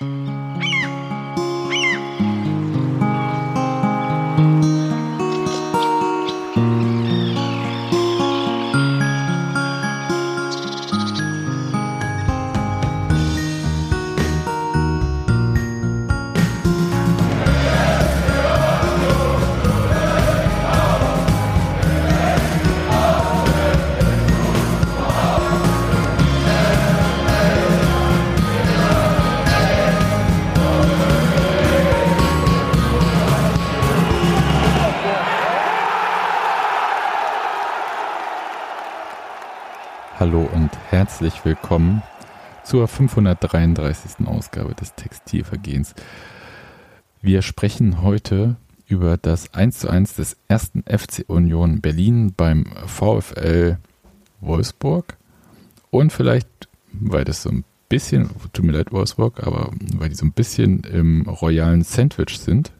Hallo herzlich willkommen zur 533. Ausgabe des Textilvergehens. Wir sprechen heute über das 1 zu 1 des ersten FC Union Berlin beim VfL Wolfsburg und vielleicht, weil das so ein bisschen, tut mir leid Wolfsburg, aber weil die so ein bisschen im royalen Sandwich sind,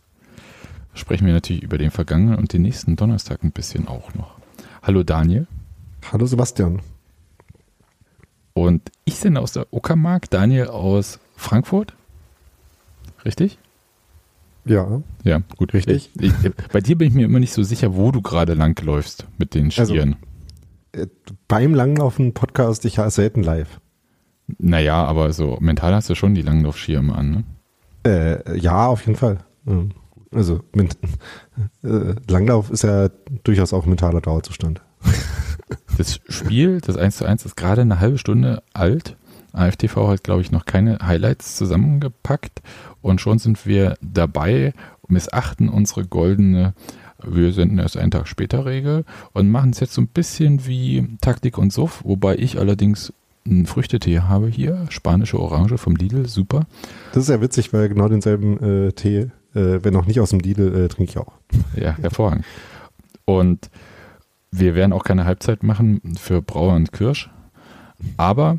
sprechen wir natürlich über den vergangenen und den nächsten Donnerstag ein bisschen auch noch. Hallo Daniel. Hallo Sebastian. Und ich sende aus der Uckermark, Daniel aus Frankfurt. Richtig? Ja. Ja, gut. Richtig. Ich, ich, bei dir bin ich mir immer nicht so sicher, wo du gerade langläufst mit den Also, Skiern. Äh, Beim Langlaufen Podcast, ich höre selten live. naja, aber so mental hast du schon die Langlaufskier immer an, ne? Äh, ja, auf jeden Fall. Also ment äh, Langlauf ist ja durchaus auch ein mentaler Dauerzustand. Das Spiel, das 1 zu 1, ist gerade eine halbe Stunde alt. AFTV hat, glaube ich, noch keine Highlights zusammengepackt und schon sind wir dabei, missachten unsere goldene wir senden erst einen Tag später Regel und machen es jetzt so ein bisschen wie Taktik und Suff, wobei ich allerdings einen Früchtetee habe hier, spanische Orange vom Lidl, super. Das ist ja witzig, weil genau denselben äh, Tee, äh, wenn auch nicht aus dem Lidl, äh, trinke ich auch. Ja, hervorragend. Und wir werden auch keine Halbzeit machen für Brauer und Kirsch. Aber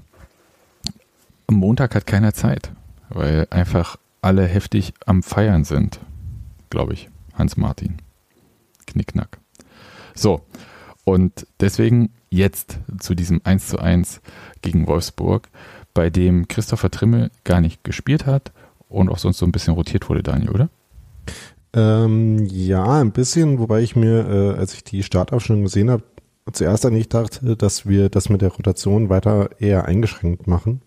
am Montag hat keiner Zeit, weil einfach alle heftig am Feiern sind, glaube ich. Hans Martin. Knickknack. So, und deswegen jetzt zu diesem 1 zu 1 gegen Wolfsburg, bei dem Christopher Trimmel gar nicht gespielt hat und auch sonst so ein bisschen rotiert wurde, Daniel, oder? Ähm, ja, ein bisschen, wobei ich mir, äh, als ich die Startaufstellung gesehen habe, zuerst eigentlich dachte, dass wir das mit der Rotation weiter eher eingeschränkt machen.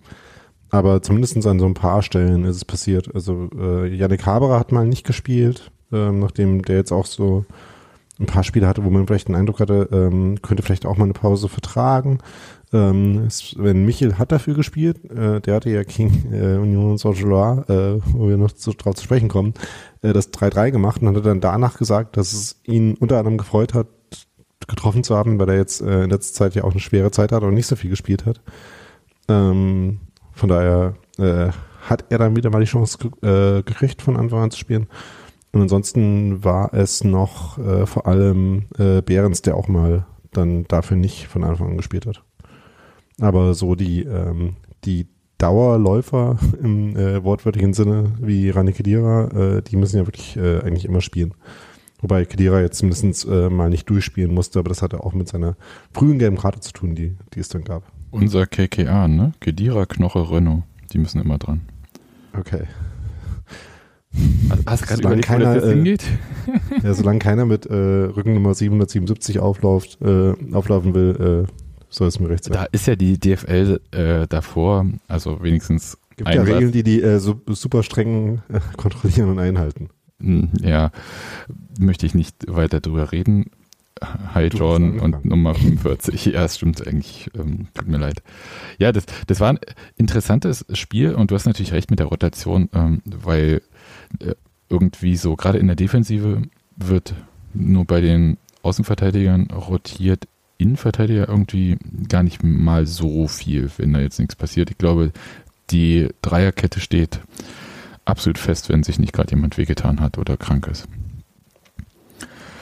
Aber zumindest an so ein paar Stellen ist es passiert. Also äh, Yannick Haberer hat mal nicht gespielt, ähm, nachdem der jetzt auch so ein paar Spiele hatte, wo man vielleicht den Eindruck hatte, ähm, könnte vielleicht auch mal eine Pause vertragen. Ähm, Sven Michel hat dafür gespielt. Äh, der hatte ja gegen äh, Union Saint-Gilloise, äh, wo wir noch zu, drauf zu sprechen kommen, äh, das 3-3 gemacht und hatte dann danach gesagt, dass es ihn unter anderem gefreut hat, getroffen zu haben, weil er jetzt äh, in letzter Zeit ja auch eine schwere Zeit hat und nicht so viel gespielt hat. Ähm, von daher äh, hat er dann wieder mal die Chance ge äh, gekriegt, von Anfang an zu spielen. Und ansonsten war es noch äh, vor allem äh, Behrens, der auch mal dann dafür nicht von Anfang an gespielt hat. Aber so die, ähm, die Dauerläufer im äh, wortwörtlichen Sinne wie Rani Kedira, äh, die müssen ja wirklich äh, eigentlich immer spielen. Wobei Kedira jetzt zumindest äh, mal nicht durchspielen musste, aber das hatte auch mit seiner frühen gelben Karte zu tun, die, die es dann gab. Unser KKA, ne? Gedira, Knoche, Renault. Die müssen immer dran. Okay. Hast du gerade Solange überlegt, wo keiner, das jetzt äh, hingeht? Ja, solange keiner mit äh, Rückennummer 777 aufläuft, äh, auflaufen will, äh, soll es mir recht sein. Da ist ja die DFL äh, davor, also wenigstens gibt ja. Regeln, die die äh, su super streng äh, kontrollieren und einhalten. Hm, Ja, möchte ich nicht weiter drüber reden. Hi Du angefangen. und Nummer 45. Ja, es stimmt eigentlich. Ähm, tut mir leid. Ja, das, das war ein interessantes Spiel und du hast natürlich recht mit der Rotation, ähm, weil äh, irgendwie so, gerade in der Defensive wird nur bei den Außenverteidigern rotiert, Innenverteidiger irgendwie gar nicht mal so viel, wenn da jetzt nichts passiert. Ich glaube, die Dreierkette steht absolut fest, wenn sich nicht gerade jemand wehgetan hat oder krank ist.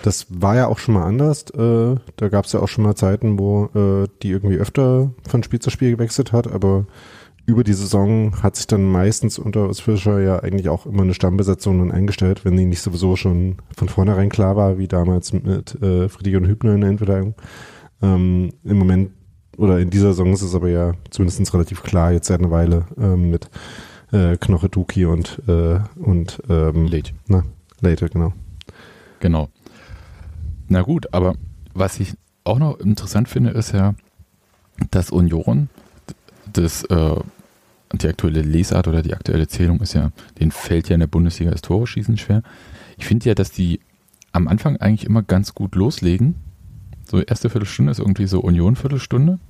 Das war ja auch schon mal anders. Äh, da gab es ja auch schon mal Zeiten, wo äh, die irgendwie öfter von Spiel zu Spiel gewechselt hat, aber über die Saison hat sich dann meistens unter Fischer ja eigentlich auch immer eine Stammbesetzung dann eingestellt, wenn die nicht sowieso schon von vornherein klar war, wie damals mit äh, Friedrich und Hübner in der Endverteidigung. Ähm, Im Moment oder in dieser Saison ist es aber ja zumindest relativ klar, jetzt seit einer Weile ähm, mit äh, Knoche Duki und, äh, und ähm, Late. Na, Late, genau. Genau. Na gut, aber was ich auch noch interessant finde, ist ja, dass Union das, äh, die aktuelle Lesart oder die aktuelle Zählung ist ja, den fällt ja in der Bundesliga das Tore schießen schwer. Ich finde ja, dass die am Anfang eigentlich immer ganz gut loslegen. So erste Viertelstunde ist irgendwie so Union Viertelstunde.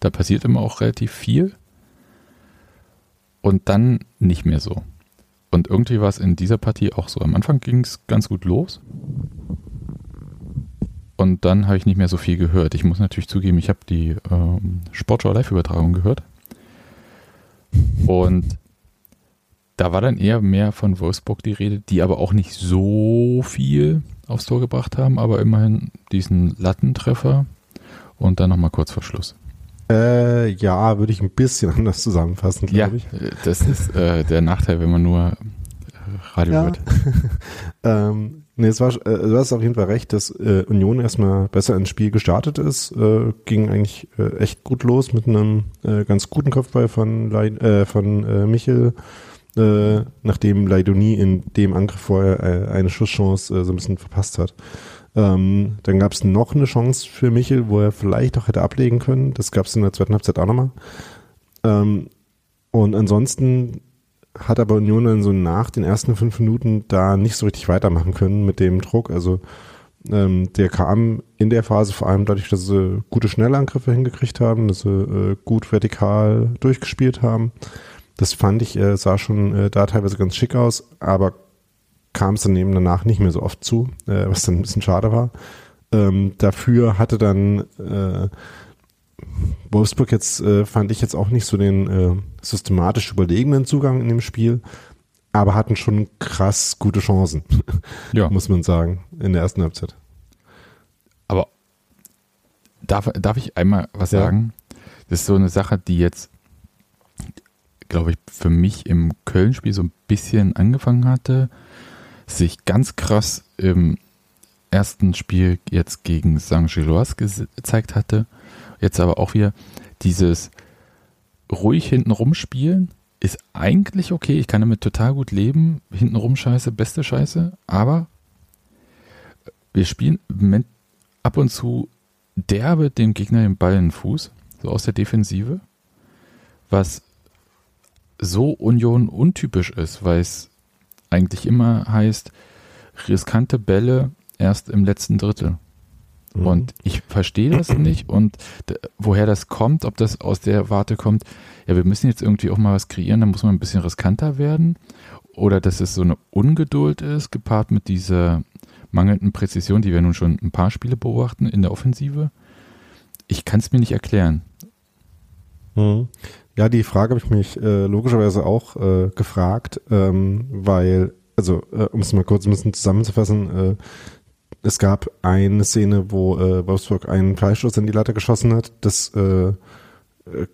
Da passiert immer auch relativ viel. Und dann nicht mehr so. Und irgendwie war es in dieser Partie auch so. Am Anfang ging es ganz gut los. Und dann habe ich nicht mehr so viel gehört. Ich muss natürlich zugeben, ich habe die ähm, Sportschau Live-Übertragung gehört. Und da war dann eher mehr von Wolfsburg die Rede, die aber auch nicht so viel aufs Tor gebracht haben, aber immerhin diesen Lattentreffer und dann nochmal kurz vor Schluss. Äh, ja, würde ich ein bisschen anders zusammenfassen, glaube ja, ich. Das ist äh, der Nachteil, wenn man nur Radio ja. hört. ähm, Nee, es war, äh, du hast auf jeden Fall recht, dass äh, Union erstmal besser ins Spiel gestartet ist. Äh, ging eigentlich äh, echt gut los mit einem äh, ganz guten Kopfball von, Le äh, von äh, Michel, äh, nachdem Leidoni in dem Angriff vorher äh, eine Schusschance äh, so ein bisschen verpasst hat. Ähm, dann gab es noch eine Chance für Michel, wo er vielleicht auch hätte ablegen können. Das gab es in der zweiten Halbzeit auch nochmal. Ähm, und ansonsten hat aber Union dann so nach den ersten fünf Minuten da nicht so richtig weitermachen können mit dem Druck. Also ähm, der kam in der Phase vor allem dadurch, dass sie gute Schnellangriffe hingekriegt haben, dass sie äh, gut vertikal durchgespielt haben. Das fand ich, äh, sah schon äh, da teilweise ganz schick aus, aber kam es dann eben danach nicht mehr so oft zu, äh, was dann ein bisschen schade war. Ähm, dafür hatte dann äh, Wolfsburg jetzt äh, fand ich jetzt auch nicht so den äh, systematisch überlegenen Zugang in dem Spiel, aber hatten schon krass gute Chancen, ja. muss man sagen, in der ersten Halbzeit. Aber darf, darf ich einmal was ja. sagen? Das ist so eine Sache, die jetzt, glaube ich, für mich im Köln-Spiel so ein bisschen angefangen hatte, sich ganz krass im ersten Spiel jetzt gegen St. Gilloise gezeigt hatte Jetzt aber auch wieder dieses ruhig hinten rumspielen ist eigentlich okay. Ich kann damit total gut leben. Hintenrum Scheiße, beste Scheiße. Aber wir spielen ab und zu derbe dem Gegner den Ball in den Fuß, so aus der Defensive, was so Union untypisch ist, weil es eigentlich immer heißt, riskante Bälle erst im letzten Drittel. Mhm. Und ich verstehe das nicht und woher das kommt, ob das aus der Warte kommt, ja, wir müssen jetzt irgendwie auch mal was kreieren, da muss man ein bisschen riskanter werden. Oder dass es so eine Ungeduld ist, gepaart mit dieser mangelnden Präzision, die wir nun schon ein paar Spiele beobachten in der Offensive. Ich kann es mir nicht erklären. Mhm. Ja, die Frage habe ich mich äh, logischerweise auch äh, gefragt, ähm, weil, also äh, um es mal kurz ein bisschen zusammenzufassen, äh, es gab eine Szene, wo äh, Wolfsburg einen Freistoß in die Latte geschossen hat. Das äh,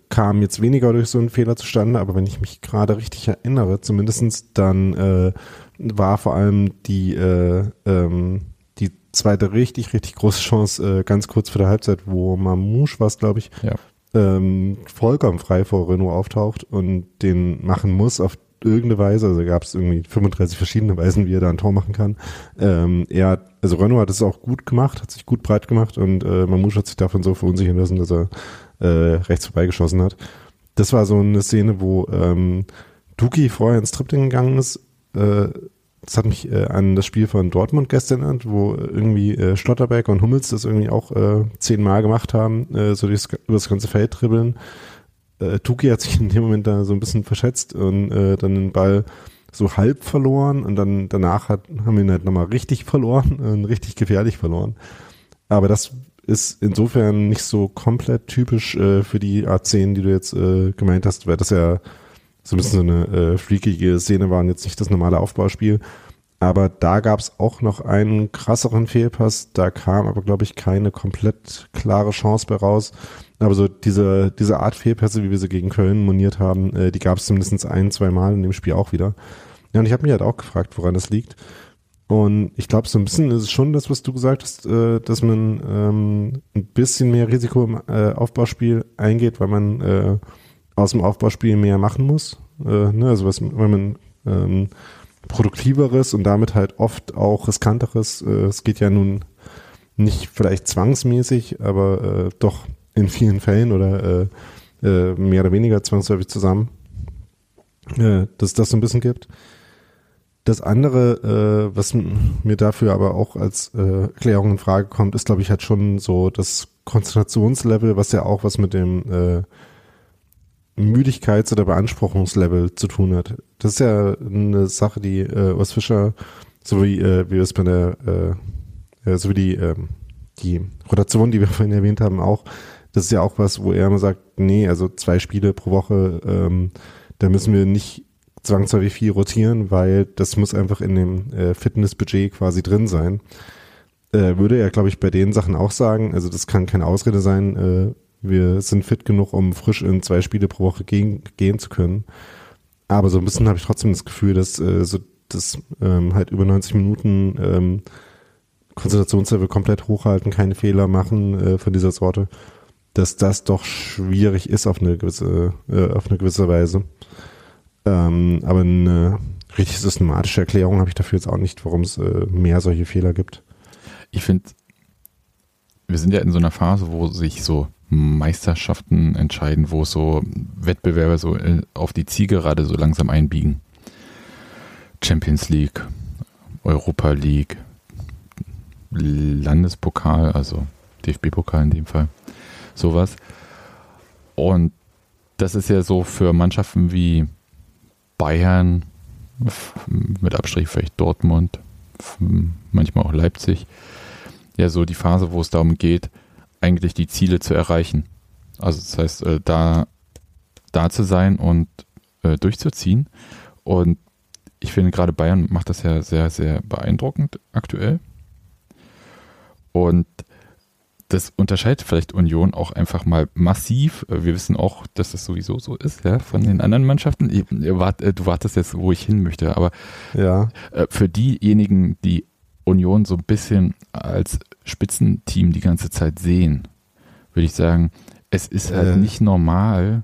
kam jetzt weniger durch so einen Fehler zustande, aber wenn ich mich gerade richtig erinnere, zumindestens dann war vor allem die, äh, ähm, die zweite richtig, richtig große Chance ganz kurz vor der Halbzeit, wo Mamouche war es, glaube ich, ja. Ähm, vollkommen frei vor Renault auftaucht und den machen muss auf irgendeine Weise, also gab es irgendwie 35 verschiedene Weisen, wie er da ein Tor machen kann. Ähm, er, also Renault hat es auch gut gemacht, hat sich gut breit gemacht und äh, Mamouche hat sich davon so verunsichern lassen, dass er äh, rechts vorbeigeschossen hat. Das war so eine Szene, wo ähm, Duki vorher ins Tripling gegangen ist. Äh, das hat mich äh, an das Spiel von Dortmund gestern erinnert, wo irgendwie äh, Schlotterbeck und Hummels das irgendwie auch äh, zehnmal gemacht haben, äh, so durchs, über das ganze Feld dribbeln äh, Tuki hat sich in dem Moment da so ein bisschen verschätzt und äh, dann den Ball so halb verloren und dann danach hat, haben wir ihn halt nochmal richtig verloren und richtig gefährlich verloren. Aber das ist insofern nicht so komplett typisch äh, für die A10, die du jetzt äh, gemeint hast, weil das ja so ein bisschen so eine äh, freakige Szene war und jetzt nicht das normale Aufbauspiel. Aber da gab es auch noch einen krasseren Fehlpass. Da kam aber, glaube ich, keine komplett klare Chance bei raus. Aber so diese, diese Art Fehlpässe, wie wir sie gegen Köln moniert haben, äh, die gab es zumindest ein, zwei Mal in dem Spiel auch wieder. Ja, und ich habe mich halt auch gefragt, woran das liegt. Und ich glaube, so ein bisschen ist es schon das, was du gesagt hast, äh, dass man ähm, ein bisschen mehr Risiko im äh, Aufbauspiel eingeht, weil man äh, aus dem Aufbauspiel mehr machen muss. äh, ne, also was, wenn man ähm, produktiveres und damit halt oft auch riskanteres, äh, es geht ja nun nicht vielleicht zwangsmäßig, aber äh, doch in vielen Fällen oder äh, äh, mehr oder weniger zwangsläufig zusammen, äh, dass das so ein bisschen gibt. Das andere, äh, was mir dafür aber auch als äh, Erklärung in Frage kommt, ist, glaube ich, halt schon so das Konzentrationslevel, was ja auch was mit dem äh, Müdigkeits- oder Beanspruchungslevel zu tun hat. Das ist ja eine Sache, die äh, Urs Fischer, so wie, äh, wie es bei der, äh, äh so wie die, äh, die Rotation, die wir vorhin erwähnt haben, auch, das ist ja auch was, wo er immer sagt, nee, also zwei Spiele pro Woche, ähm, da müssen wir nicht zwangsläufig viel rotieren, weil das muss einfach in dem äh, Fitnessbudget quasi drin sein. Äh, würde er, glaube ich, bei den Sachen auch sagen. Also das kann keine Ausrede sein. Äh, wir sind fit genug, um frisch in zwei Spiele pro Woche gehen, gehen zu können. Aber so ein bisschen habe ich trotzdem das Gefühl, dass äh, so das ähm, halt über 90 Minuten ähm, Konzentrationslevel komplett hochhalten, keine Fehler machen äh, von dieser Sorte, dass das doch schwierig ist auf eine gewisse, äh, auf eine gewisse Weise. Ähm, aber eine richtig systematische Erklärung habe ich dafür jetzt auch nicht, warum es äh, mehr solche Fehler gibt. Ich finde, wir sind ja in so einer Phase, wo sich so Meisterschaften entscheiden, wo so Wettbewerbe so äh, auf die Zielgerade so langsam einbiegen. Champions League, Europa League, Landespokal, also DFB-Pokal in dem Fall, sowas. Und das ist ja so für Mannschaften wie Bayern, mit Abstrich vielleicht Dortmund, manchmal auch Leipzig, ja so die Phase, wo es darum geht, eigentlich die Ziele zu erreichen. Also das heißt, äh, da, da zu sein und äh, durchzuziehen. Und ich finde gerade Bayern macht das ja sehr, sehr beeindruckend aktuell. Und das unterscheidet vielleicht Union auch einfach mal massiv. Wir wissen auch, dass das sowieso so ist, ja, von den anderen Mannschaften. Du wartest jetzt, wo ich hin möchte, aber ja. Äh, für diejenigen, die Union so ein bisschen als Spitzenteam die ganze Zeit sehen, würde ich sagen, es ist halt äh, nicht normal,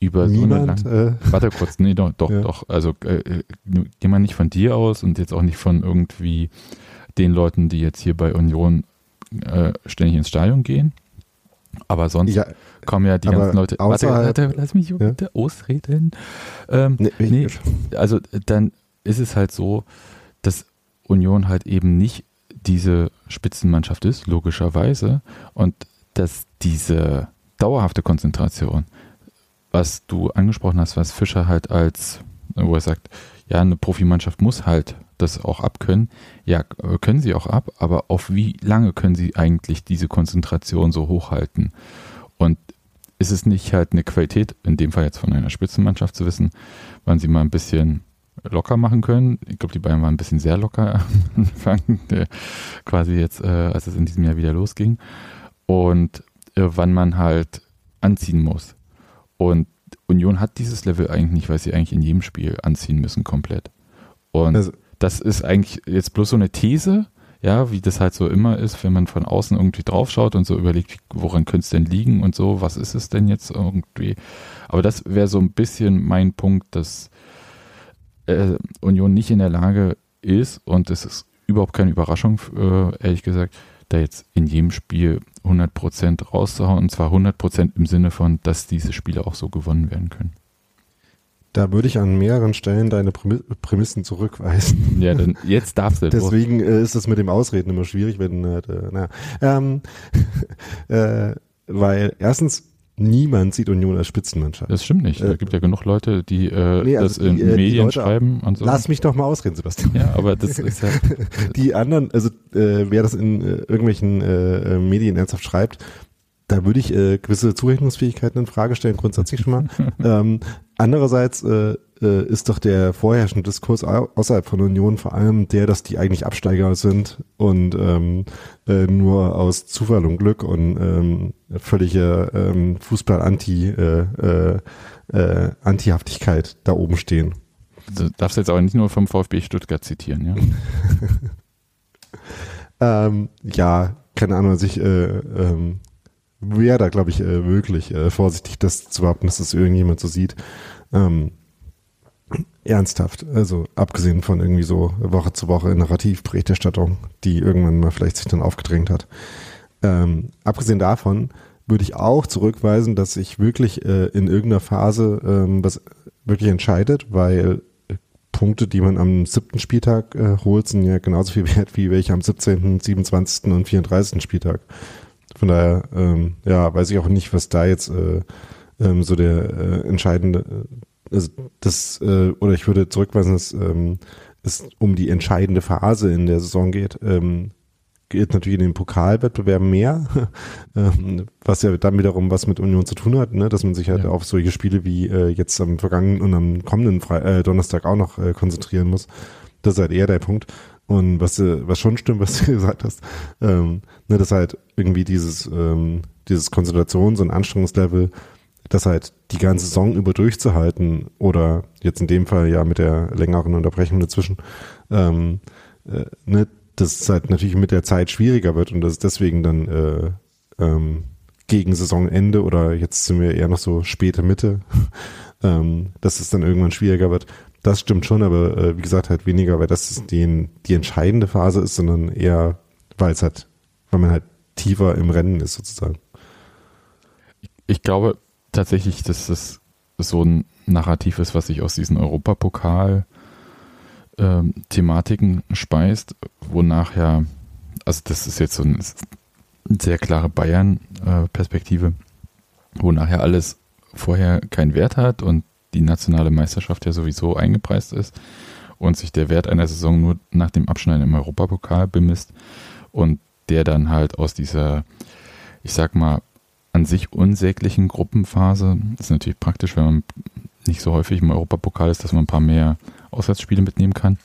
über niemand, so eine lange. Äh, warte kurz, nee, doch, doch, ja. doch. Also äh, äh, geh mal nicht von dir aus und jetzt auch nicht von irgendwie den Leuten, die jetzt hier bei Union äh, ständig ins Stadion gehen. Aber sonst ja, kommen ja die ganzen Leute. Warte, warte, lass mich ja. bitte ausreden. Ähm, nee, nee, also dann ist es halt so, dass Union halt eben nicht diese Spitzenmannschaft ist, logischerweise. Und dass diese dauerhafte Konzentration, was du angesprochen hast, was Fischer halt als, wo er sagt, ja, eine Profimannschaft muss halt das auch abkönnen. Ja, können sie auch ab, aber auf wie lange können sie eigentlich diese Konzentration so hochhalten? Und ist es nicht halt eine Qualität, in dem Fall jetzt von einer Spitzenmannschaft zu wissen, wann sie mal ein bisschen locker machen können? Ich glaube, die Bayern waren ein bisschen sehr locker am Anfang, quasi jetzt, äh, als es in diesem Jahr wieder losging. Und äh, wann man halt anziehen muss. Und Union hat dieses Level eigentlich nicht, weil sie eigentlich in jedem Spiel anziehen müssen komplett. Und also, das ist eigentlich jetzt bloß so eine These, ja, wie das halt so immer ist, wenn man von außen irgendwie draufschaut und so überlegt, woran könnte es denn liegen und so, was ist es denn jetzt irgendwie. Aber das wäre so ein bisschen mein Punkt, dass äh, Union nicht in der Lage ist und es ist überhaupt keine Überraschung, äh, ehrlich gesagt, da jetzt in jedem Spiel 100% rauszuhauen und zwar 100% im Sinne von, dass diese Spiele auch so gewonnen werden können. Da würde ich an mehreren Stellen deine Prämissen zurückweisen. Ja, dann jetzt darfst du. Deswegen äh, ist es mit dem Ausreden immer schwierig, wenn äh, na, ähm, äh, weil erstens niemand sieht Union als Spitzenmannschaft. Das stimmt nicht. Es äh, gibt ja genug Leute, die äh, nee, also das in die, äh, Medien Leute, schreiben und so. Lass mich doch mal ausreden, Sebastian. Ja, aber das ist ja. die anderen, also äh, wer das in äh, irgendwelchen äh, Medien ernsthaft schreibt, da würde ich äh, gewisse Zurechnungsfähigkeiten in Frage stellen, grundsätzlich schon mal. ähm, andererseits äh, äh, ist doch der vorherrschende Diskurs außerhalb von Union vor allem der, dass die eigentlich Absteiger sind und ähm, äh, nur aus Zufall und Glück und ähm, völlige ähm, Fußball-Anti äh, äh, äh, Antihaftigkeit da oben stehen. Du darfst jetzt aber nicht nur vom VfB Stuttgart zitieren, ja? ähm, ja, keine Ahnung, also ich äh, ähm, wäre da, glaube ich, äh, wirklich äh, vorsichtig, das zu behaupten, dass das irgendjemand so sieht. Ähm, ernsthaft. Also abgesehen von irgendwie so Woche zu Woche Narrativberichterstattung, die irgendwann mal vielleicht sich dann aufgedrängt hat. Ähm, abgesehen davon würde ich auch zurückweisen, dass sich wirklich äh, in irgendeiner Phase ähm, was wirklich entscheidet, weil äh, Punkte, die man am siebten Spieltag äh, holt, sind ja genauso viel wert wie welche am 17., 27. und 34. Spieltag. Von daher, ähm, ja, weiß ich auch nicht, was da jetzt äh, ähm, so der äh, entscheidende, äh, also das, äh, oder ich würde zurückweisen, dass ähm, es um die entscheidende Phase in der Saison geht. Ähm, geht natürlich in den Pokalwettbewerben mehr, ähm, was ja dann wiederum was mit Union zu tun hat, ne? dass man sich halt ja. auf solche Spiele wie äh, jetzt am vergangenen und am kommenden Fre äh, Donnerstag auch noch äh, konzentrieren muss. Das ist halt eher der Punkt. Und was, äh, was schon stimmt, was du gesagt hast, ähm, ne, dass halt irgendwie dieses, ähm, dieses Konzentrations- und Anstrengungslevel, das halt die ganze Saison über durchzuhalten oder jetzt in dem Fall ja mit der längeren Unterbrechung dazwischen, ähm, äh, ne, dass es halt natürlich mit der Zeit schwieriger wird und dass es deswegen dann äh, ähm, gegen Saisonende oder jetzt sind wir eher noch so späte Mitte, ähm, dass es dann irgendwann schwieriger wird. Das stimmt schon, aber äh, wie gesagt halt weniger, weil das die, die entscheidende Phase ist, sondern eher, weil es halt, weil man halt tiefer im Rennen ist sozusagen. Ich glaube tatsächlich, dass das so ein Narrativ ist, was sich aus diesem Europapokal äh, Thematiken speist, wonach ja, also das ist jetzt so eine sehr klare Bayern-Perspektive, äh, wo nachher alles vorher keinen Wert hat und die nationale Meisterschaft ja sowieso eingepreist ist und sich der Wert einer Saison nur nach dem Abschneiden im Europapokal bemisst und der dann halt aus dieser, ich sag mal, an sich unsäglichen Gruppenphase, ist natürlich praktisch, wenn man nicht so häufig im Europapokal ist, dass man ein paar mehr Auswärtsspiele mitnehmen kann.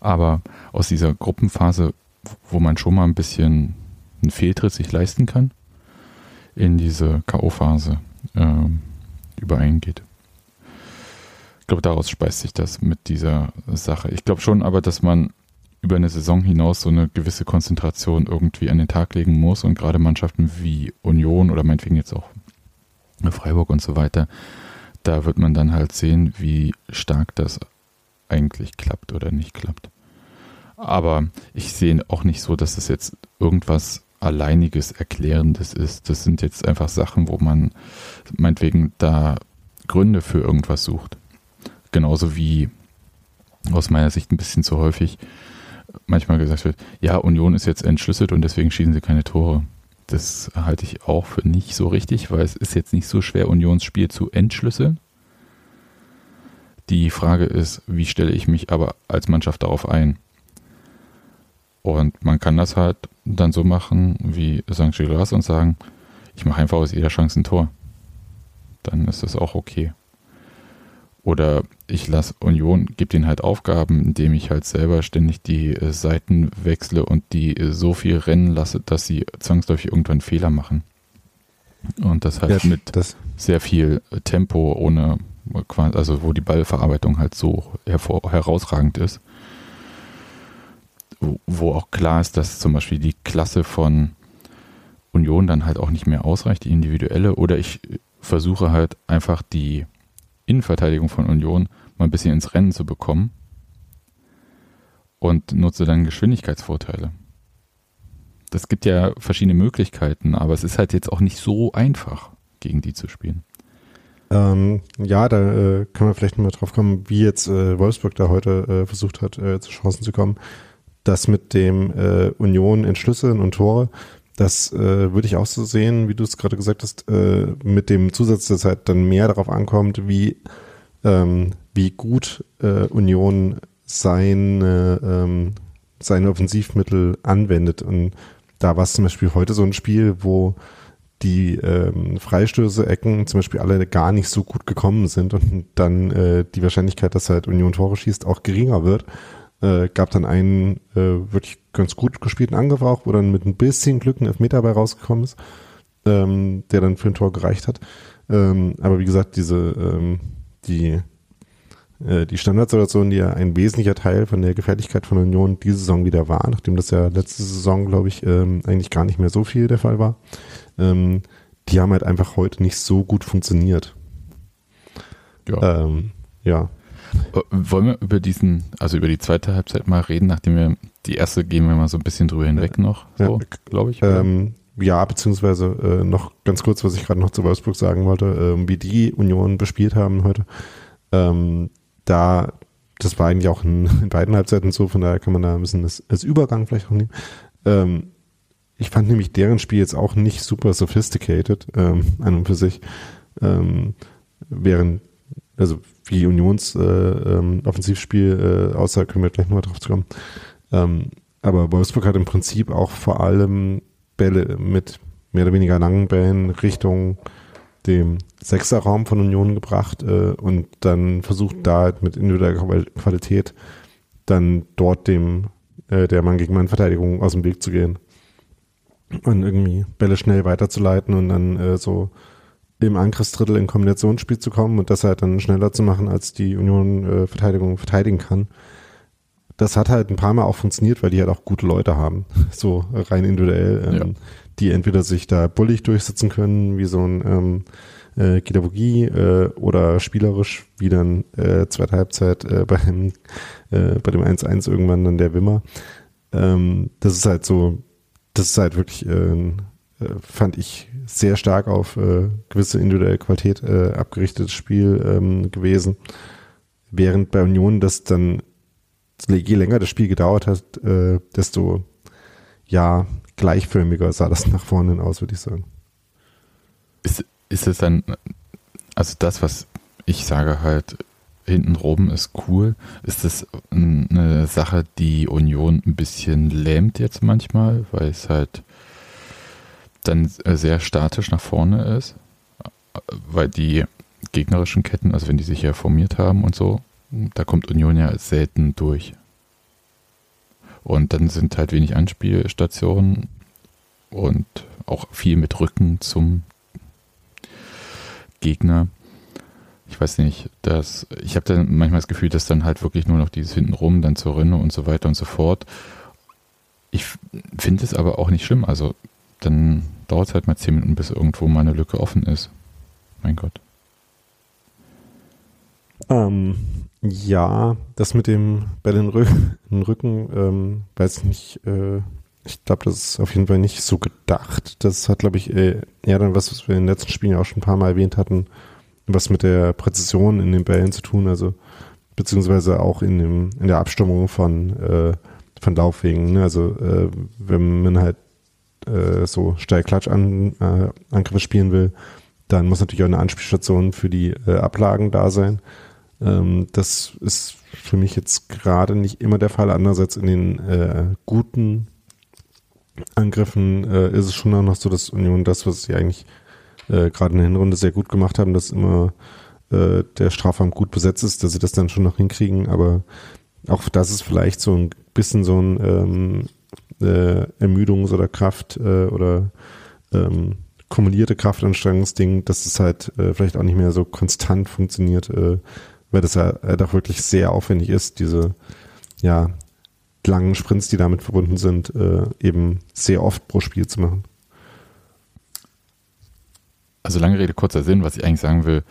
Aber aus dieser Gruppenphase, wo man schon mal ein bisschen einen Fehltritt sich leisten kann, in diese K.O.-Phase äh, übereingeht. Ich glaube, daraus speist sich das mit dieser Sache. Ich glaube schon aber, dass man über eine Saison hinaus so eine gewisse Konzentration irgendwie an den Tag legen muss und gerade Mannschaften wie Union oder meinetwegen jetzt auch Freiburg und so weiter, da wird man dann halt sehen, wie stark das eigentlich klappt oder nicht klappt. Aber ich sehe auch nicht so, dass das jetzt irgendwas alleiniges Erklärendes ist. Das sind jetzt einfach Sachen, wo man meinetwegen da Gründe für irgendwas sucht. Genauso wie aus meiner Sicht ein bisschen zu häufig manchmal gesagt wird, ja, Union ist jetzt entschlüsselt und deswegen schießen sie keine Tore. Das halte ich auch für nicht so richtig, weil es ist jetzt nicht so schwer, Unionsspiel zu entschlüsseln. Die Frage ist, wie stelle ich mich aber als Mannschaft darauf ein? Und man kann das halt dann so machen wie St. Gilles und sagen, ich mache einfach aus jeder Chance ein Tor. Dann ist das auch okay. Oder ich lasse Union, gebe denen halt Aufgaben, indem ich halt selber ständig die äh, Seiten wechsle und die äh, so viel rennen lasse, dass sie zwangsläufig irgendwann Fehler machen. Und das halt ja, mit das. sehr viel Tempo, ohne also wo die Ballverarbeitung halt so hervor, herausragend ist. Wo auch klar ist, dass zum Beispiel die Klasse von Union dann halt auch nicht mehr ausreicht, die individuelle, oder ich versuche halt einfach die Innenverteidigung von Union mal ein bisschen ins Rennen zu bekommen und nutze dann Geschwindigkeitsvorteile. Das gibt ja verschiedene Möglichkeiten, aber es ist halt jetzt auch nicht so einfach, gegen die zu spielen. Ähm, ja, da äh, können wir vielleicht mal drauf kommen, wie jetzt äh, Wolfsburg da heute äh, versucht hat, äh, zu Chancen zu kommen. Das mit dem äh, Union Entschlüsseln und Tore, das äh, würde ich auch so sehen, wie du es gerade gesagt hast, äh, mit dem Zusatz, dass halt dann mehr darauf ankommt, wie, ähm, wie gut äh, Union seine, ähm, seine Offensivmittel anwendet. Und da war es zum Beispiel heute so ein Spiel, wo die ähm, Freistöße, Ecken zum Beispiel alle gar nicht so gut gekommen sind und dann äh, die Wahrscheinlichkeit, dass halt Union Tore schießt, auch geringer wird. Äh, gab dann einen äh, wirklich ganz gut gespielten Angriff auch, wo dann mit ein bisschen Glück ein Elfmeter dabei rausgekommen ist, ähm, der dann für ein Tor gereicht hat. Ähm, aber wie gesagt, diese ähm, die äh, die Standardsituation, die ja ein wesentlicher Teil von der Gefährlichkeit von Union diese Saison wieder war, nachdem das ja letzte Saison, glaube ich, ähm, eigentlich gar nicht mehr so viel der Fall war ähm, die haben halt einfach heute nicht so gut funktioniert. Ja. Ähm, ja. Wollen wir über diesen, also über die zweite Halbzeit mal reden, nachdem wir die erste gehen wir mal so ein bisschen drüber hinweg noch, so, Ja. glaube ich. Ähm, ja, beziehungsweise äh, noch ganz kurz, was ich gerade noch zu Wolfsburg sagen wollte, ähm, wie die Union bespielt haben heute. Ähm, da, das war eigentlich auch in, in beiden Halbzeiten so, von daher kann man da ein bisschen das, als Übergang vielleicht auch nehmen. Ähm, ich fand nämlich deren Spiel jetzt auch nicht super sophisticated ähm, an und für sich. Ähm, während, also wie Unions äh, ähm, Offensivspiel äh, aussah, können wir gleich nochmal drauf kommen. Ähm, aber Wolfsburg hat im Prinzip auch vor allem Bälle mit mehr oder weniger langen Bällen Richtung dem Sechserraum von Union gebracht äh, und dann versucht da halt mit individueller Qual- Qualität dann dort dem äh, der Mann gegen Mann Verteidigung aus dem Weg zu gehen und irgendwie Bälle schnell weiterzuleiten und dann äh, so im Angriffsdrittel in Kombinationsspiel zu kommen und das halt dann schneller zu machen, als die Union äh, Verteidigung verteidigen kann. Das hat halt ein paar Mal auch funktioniert, weil die halt auch gute Leute haben, so rein individuell, ähm, Ja. die entweder sich da bullig durchsetzen können, wie so ein ähm, äh, Gidabogi äh, oder spielerisch, wie dann äh, zweite Halbzeit äh, beim, äh, bei dem 1-1 irgendwann dann der Wimmer. Ähm, das ist halt so, das ist halt wirklich, äh, äh, fand ich, sehr stark auf äh, gewisse individuelle Qualität äh, abgerichtetes Spiel ähm, gewesen. Während bei Union das dann, je länger das Spiel gedauert hat, äh, desto ja, gleichförmiger sah das nach vorne aus, würde ich sagen. Ist, ist es dann, also das, was ich sage halt, hinten rum ist cool. Ist das eine Sache, die Union ein bisschen lähmt jetzt manchmal, weil es halt dann äh, sehr statisch nach vorne ist? Weil die gegnerischen Ketten, also wenn die sich ja formiert haben und so, da kommt Union ja selten durch. Und dann sind halt wenig Anspielstationen und auch viel mit Rücken zum Gegner. Ich weiß nicht, dass ich habe dann manchmal das Gefühl, dass dann halt wirklich nur noch dieses hintenrum, dann zur Rinne und so weiter und so fort. Ich finde es aber auch nicht schlimm. Also dann dauert es halt mal zehn Minuten, bis irgendwo mal eine Lücke offen ist. Mein Gott. Ähm, ja, das mit dem in den Rü- Rücken, ähm, weiß nicht, äh, ich glaube, das ist auf jeden Fall nicht so gedacht. Das hat, glaube ich, äh, eher dann was, was wir in den letzten Spielen ja auch schon ein paar Mal erwähnt hatten, was mit der Präzision in den Bällen zu tun, also beziehungsweise auch in dem in der Abstimmung von äh, von Laufwegen. Ne? Also äh, wenn man halt äh, so Steilklatsch an, äh, spielen will, dann muss natürlich auch eine Anspielstation für die äh, Ablagen da sein. Ähm, das ist für mich jetzt gerade nicht immer der Fall. Andererseits in den äh, guten Angriffen äh, ist es schon auch noch so, dass Union das, was sie eigentlich äh, gerade in der Hinrunde sehr gut gemacht haben, dass immer äh, der Strafraum gut besetzt ist, dass sie das dann schon noch hinkriegen. Aber auch das ist vielleicht so ein bisschen so ein ähm, äh, Ermüdungs- oder Kraft äh, oder ähm, kumulierte Kraftanstrengungsding, dass es halt äh, vielleicht auch nicht mehr so konstant funktioniert, äh, weil das ja halt auch wirklich sehr aufwendig ist, diese ja langen Sprints, die damit verbunden sind, äh, eben sehr oft pro Spiel zu machen. Also lange Rede, kurzer Sinn, was ich eigentlich sagen will,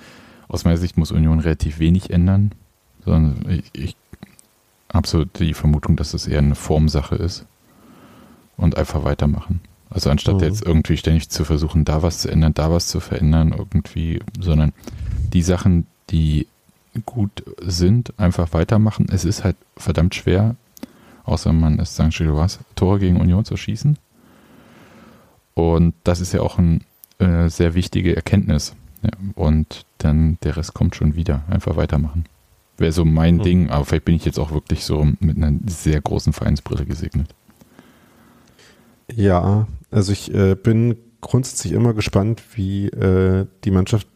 aus meiner Sicht muss Union relativ wenig ändern, sondern ich, ich habe so die Vermutung, dass es eher eine Formsache ist und einfach weitermachen. Also anstatt Mhm. jetzt irgendwie ständig zu versuchen, da was zu ändern, da was zu verändern, irgendwie, sondern die Sachen, die gut sind, einfach weitermachen. Es ist halt verdammt schwer, außer man ist St. Gilloise, Tore gegen Union zu schießen. Und das ist ja auch eine äh, sehr wichtige Erkenntnis. Ja, und dann der Rest kommt schon wieder. Einfach weitermachen. Wäre so mein Mhm. Ding, aber vielleicht bin ich jetzt auch wirklich so mit einer sehr großen Vereinsbrille gesegnet. Ja, also ich äh, bin grundsätzlich immer gespannt, wie äh, die Mannschaft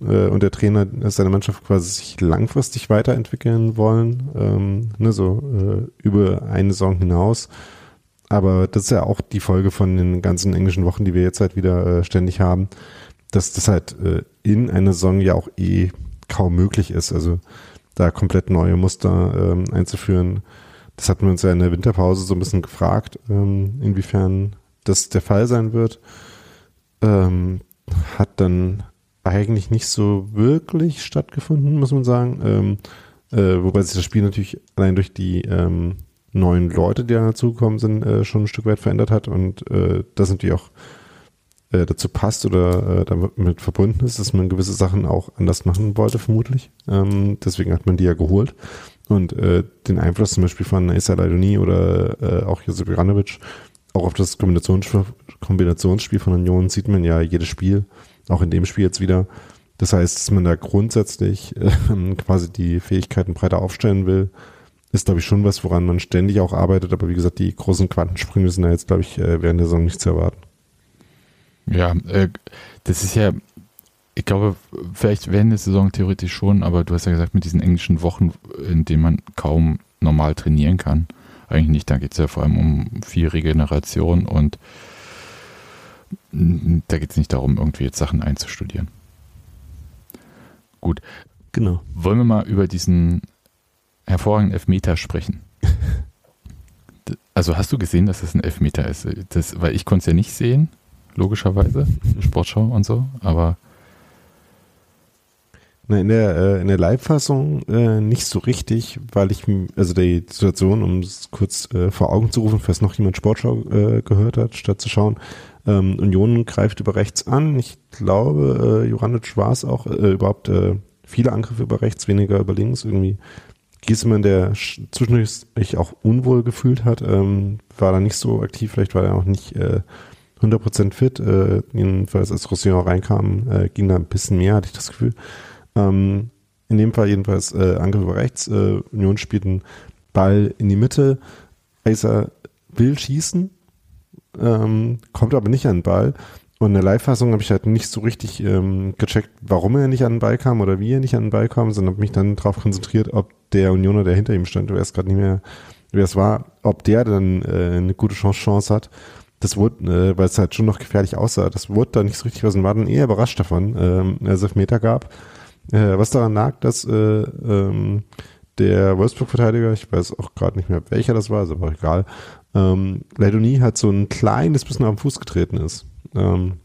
äh, und der Trainer seine Mannschaft quasi sich langfristig weiterentwickeln wollen, ähm, ne, so äh, über eine Saison hinaus. Aber das ist ja auch die Folge von den ganzen englischen Wochen, die wir jetzt halt wieder äh, ständig haben, dass das halt äh, in einer Saison ja auch eh kaum möglich ist. Also da komplett neue Muster ähm, einzuführen. Das hatten wir uns ja in der Winterpause so ein bisschen gefragt, ähm, inwiefern das der Fall sein wird. Ähm, hat dann eigentlich nicht so wirklich stattgefunden, muss man sagen. Ähm, Äh, wobei sich das Spiel natürlich allein durch die ähm, neuen Leute, die dazugekommen sind, äh, schon ein Stück weit verändert hat und äh, das natürlich auch äh, dazu passt oder äh, damit verbunden ist, dass man gewisse Sachen auch anders machen wollte, vermutlich. Ähm, deswegen hat man die ja geholt. Und äh, den Einfluss zum Beispiel von Esa Laidoni oder äh, auch Josip Juranovic auch auf das Kombinationsspiel, Kombinationsspiel von Union sieht man ja jedes Spiel, auch in dem Spiel jetzt wieder. Das heißt, dass man da grundsätzlich äh, quasi die Fähigkeiten breiter aufstellen will, ist, glaube ich, schon was, woran man ständig auch arbeitet. Aber wie gesagt, die großen Quantensprünge sind da jetzt, glaube ich, äh, während der Saison nicht zu erwarten. Ja, äh, das ist ja, ich glaube, vielleicht während der Saison theoretisch schon, aber du hast ja gesagt, mit diesen englischen Wochen, in denen man kaum normal trainieren kann. Eigentlich nicht, da geht es ja vor allem um viel Regeneration und da geht es nicht darum, irgendwie jetzt Sachen einzustudieren. Gut. Genau. Wollen wir mal über diesen hervorragenden Elfmeter sprechen? also hast du gesehen, dass das ein Elfmeter ist? Das, weil ich konnte es ja nicht sehen, logischerweise, Sportschau und so, aber in der, äh, in der Live-Fassung äh, nicht so richtig, weil ich, also die Situation, um es kurz äh, vor Augen zu rufen, falls noch jemand Sportschau äh, gehört hat, statt zu schauen, ähm, Union greift über rechts an. Ich glaube, äh, Juranic war es auch, äh, überhaupt äh, viele Angriffe über rechts, weniger über links. Irgendwie Giesemann, der zwischendurch sich auch unwohl gefühlt hat, ähm, war da nicht so aktiv, vielleicht war er auch nicht äh, 100% fit. Äh, jedenfalls als Roussillon reinkam, äh, ging da ein bisschen mehr, hatte ich das Gefühl. Ähm, in dem Fall jedenfalls äh, Angriff über rechts. Äh, Union spielt einen Ball in die Mitte. Acer will schießen, ähm, kommt aber nicht an den Ball. Und in der Live-Fassung habe ich halt nicht so richtig ähm, gecheckt, warum er nicht an den Ball kam oder wie er nicht an den Ball kam, sondern habe mich dann darauf konzentriert, ob der Unioner, der hinter ihm stand, du weißt gerade nicht mehr, wer es war, ob der dann äh, eine gute Chance, Chance hat. Das wurde, äh, weil es halt schon noch gefährlich aussah, das wurde da nicht so richtig was und war dann eher überrascht davon, ähm, als es Meter gab. Äh, was daran lag, dass äh, ähm, der Wolfsburg-Verteidiger, ich weiß auch gerade nicht mehr, welcher das war, ist aber egal, ähm, Leidoni hat so ein kleines bisschen den Fuß getreten ist. Ähm,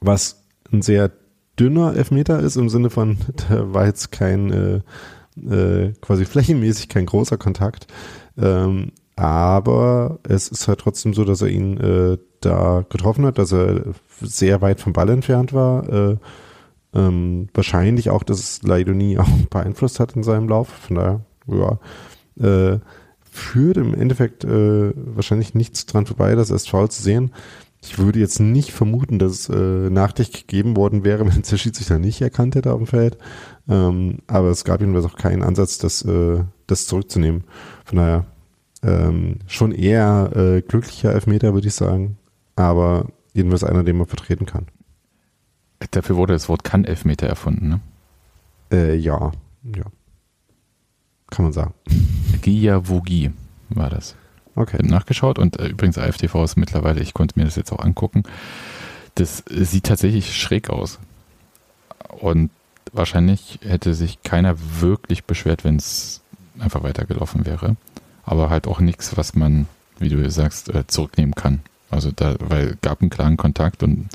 was ein sehr dünner Elfmeter ist, im Sinne von, da war jetzt kein, äh, äh, quasi flächenmäßig kein großer Kontakt. Ähm, aber es ist halt trotzdem so, dass er ihn äh, da getroffen hat, dass er sehr weit vom Ball entfernt war. Äh, ähm, wahrscheinlich auch, dass es Leidonie auch beeinflusst hat in seinem Lauf. Von daher, ja, äh, führt im Endeffekt äh, wahrscheinlich nichts dran vorbei, das erst faul zu sehen. Ich würde jetzt nicht vermuten, dass äh, Nachricht gegeben worden wäre, wenn der Schiedsrichter nicht erkannt hätte auf dem Feld. Ähm, aber es gab jedenfalls auch keinen Ansatz, das, äh, das zurückzunehmen. Von daher ähm, schon eher äh, glücklicher Elfmeter, würde ich sagen. Aber jedenfalls einer, den man vertreten kann. Dafür wurde das Wort Kann-Elfmeter erfunden, ne? Äh, ja, ja. Kann man sagen. Giavogi war das. Okay. Nachgeschaut und äh, übrigens AFTV ist mittlerweile, ich konnte mir das jetzt auch angucken, das sieht tatsächlich schräg aus. Und wahrscheinlich hätte sich keiner wirklich beschwert, wenn es einfach weitergelaufen wäre. Aber halt auch nichts, was man, wie du sagst, äh, zurücknehmen kann. Also da, weil gab einen klaren Kontakt und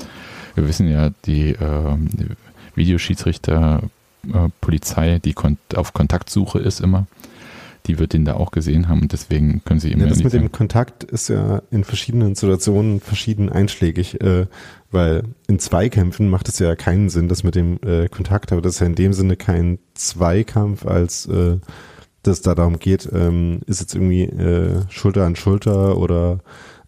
wir wissen ja, die, äh, Videoschiedsrichter, äh, Polizei, die kon auf Kontaktsuche ist immer, die wird den da auch gesehen haben und deswegen können sie immer. Ja, das mit dem Kontakt ist ja in verschiedenen Situationen verschieden einschlägig, äh, weil in Zweikämpfen macht es ja keinen Sinn, das mit dem äh, Kontakt, aber das ist ja in dem Sinne kein Zweikampf, als äh, dass da darum geht, ähm, ist jetzt irgendwie äh, Schulter an Schulter oder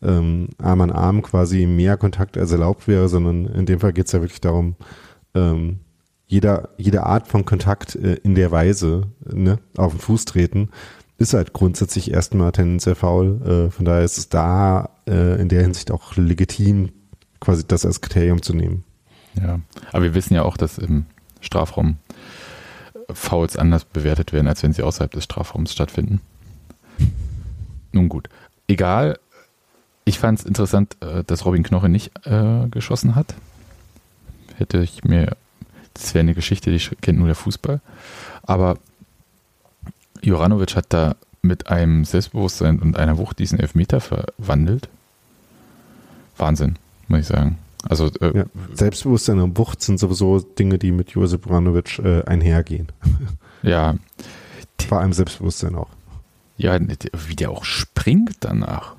ähm, Arm an Arm quasi mehr Kontakt als erlaubt wäre, sondern in dem Fall geht es ja wirklich darum, ähm, jeder, jede Art von Kontakt äh, in der Weise ne, auf den Fuß treten, ist halt grundsätzlich erstmal tendenziell faul. Äh, von daher ist es da äh, in der Hinsicht auch legitim, quasi das als Kriterium zu nehmen. Ja, aber wir wissen ja auch, dass im Strafraum Fouls anders bewertet werden, als wenn sie außerhalb des Strafraums stattfinden. Nun gut. Egal, ich fand es interessant, äh, dass Robin Knoche nicht äh, geschossen hat. Hätte ich mir, das wäre eine Geschichte, die kennt nur der Fußball. Aber Joranovic hat da mit einem Selbstbewusstsein und einer Wucht diesen Elfmeter verwandelt. Wahnsinn, muss ich sagen. Also äh, ja, Selbstbewusstsein und Wucht sind sowieso Dinge, die mit Josip Joranovic äh, einhergehen. Ja, Vor allem Selbstbewusstsein auch. Ja, wie der auch springt danach.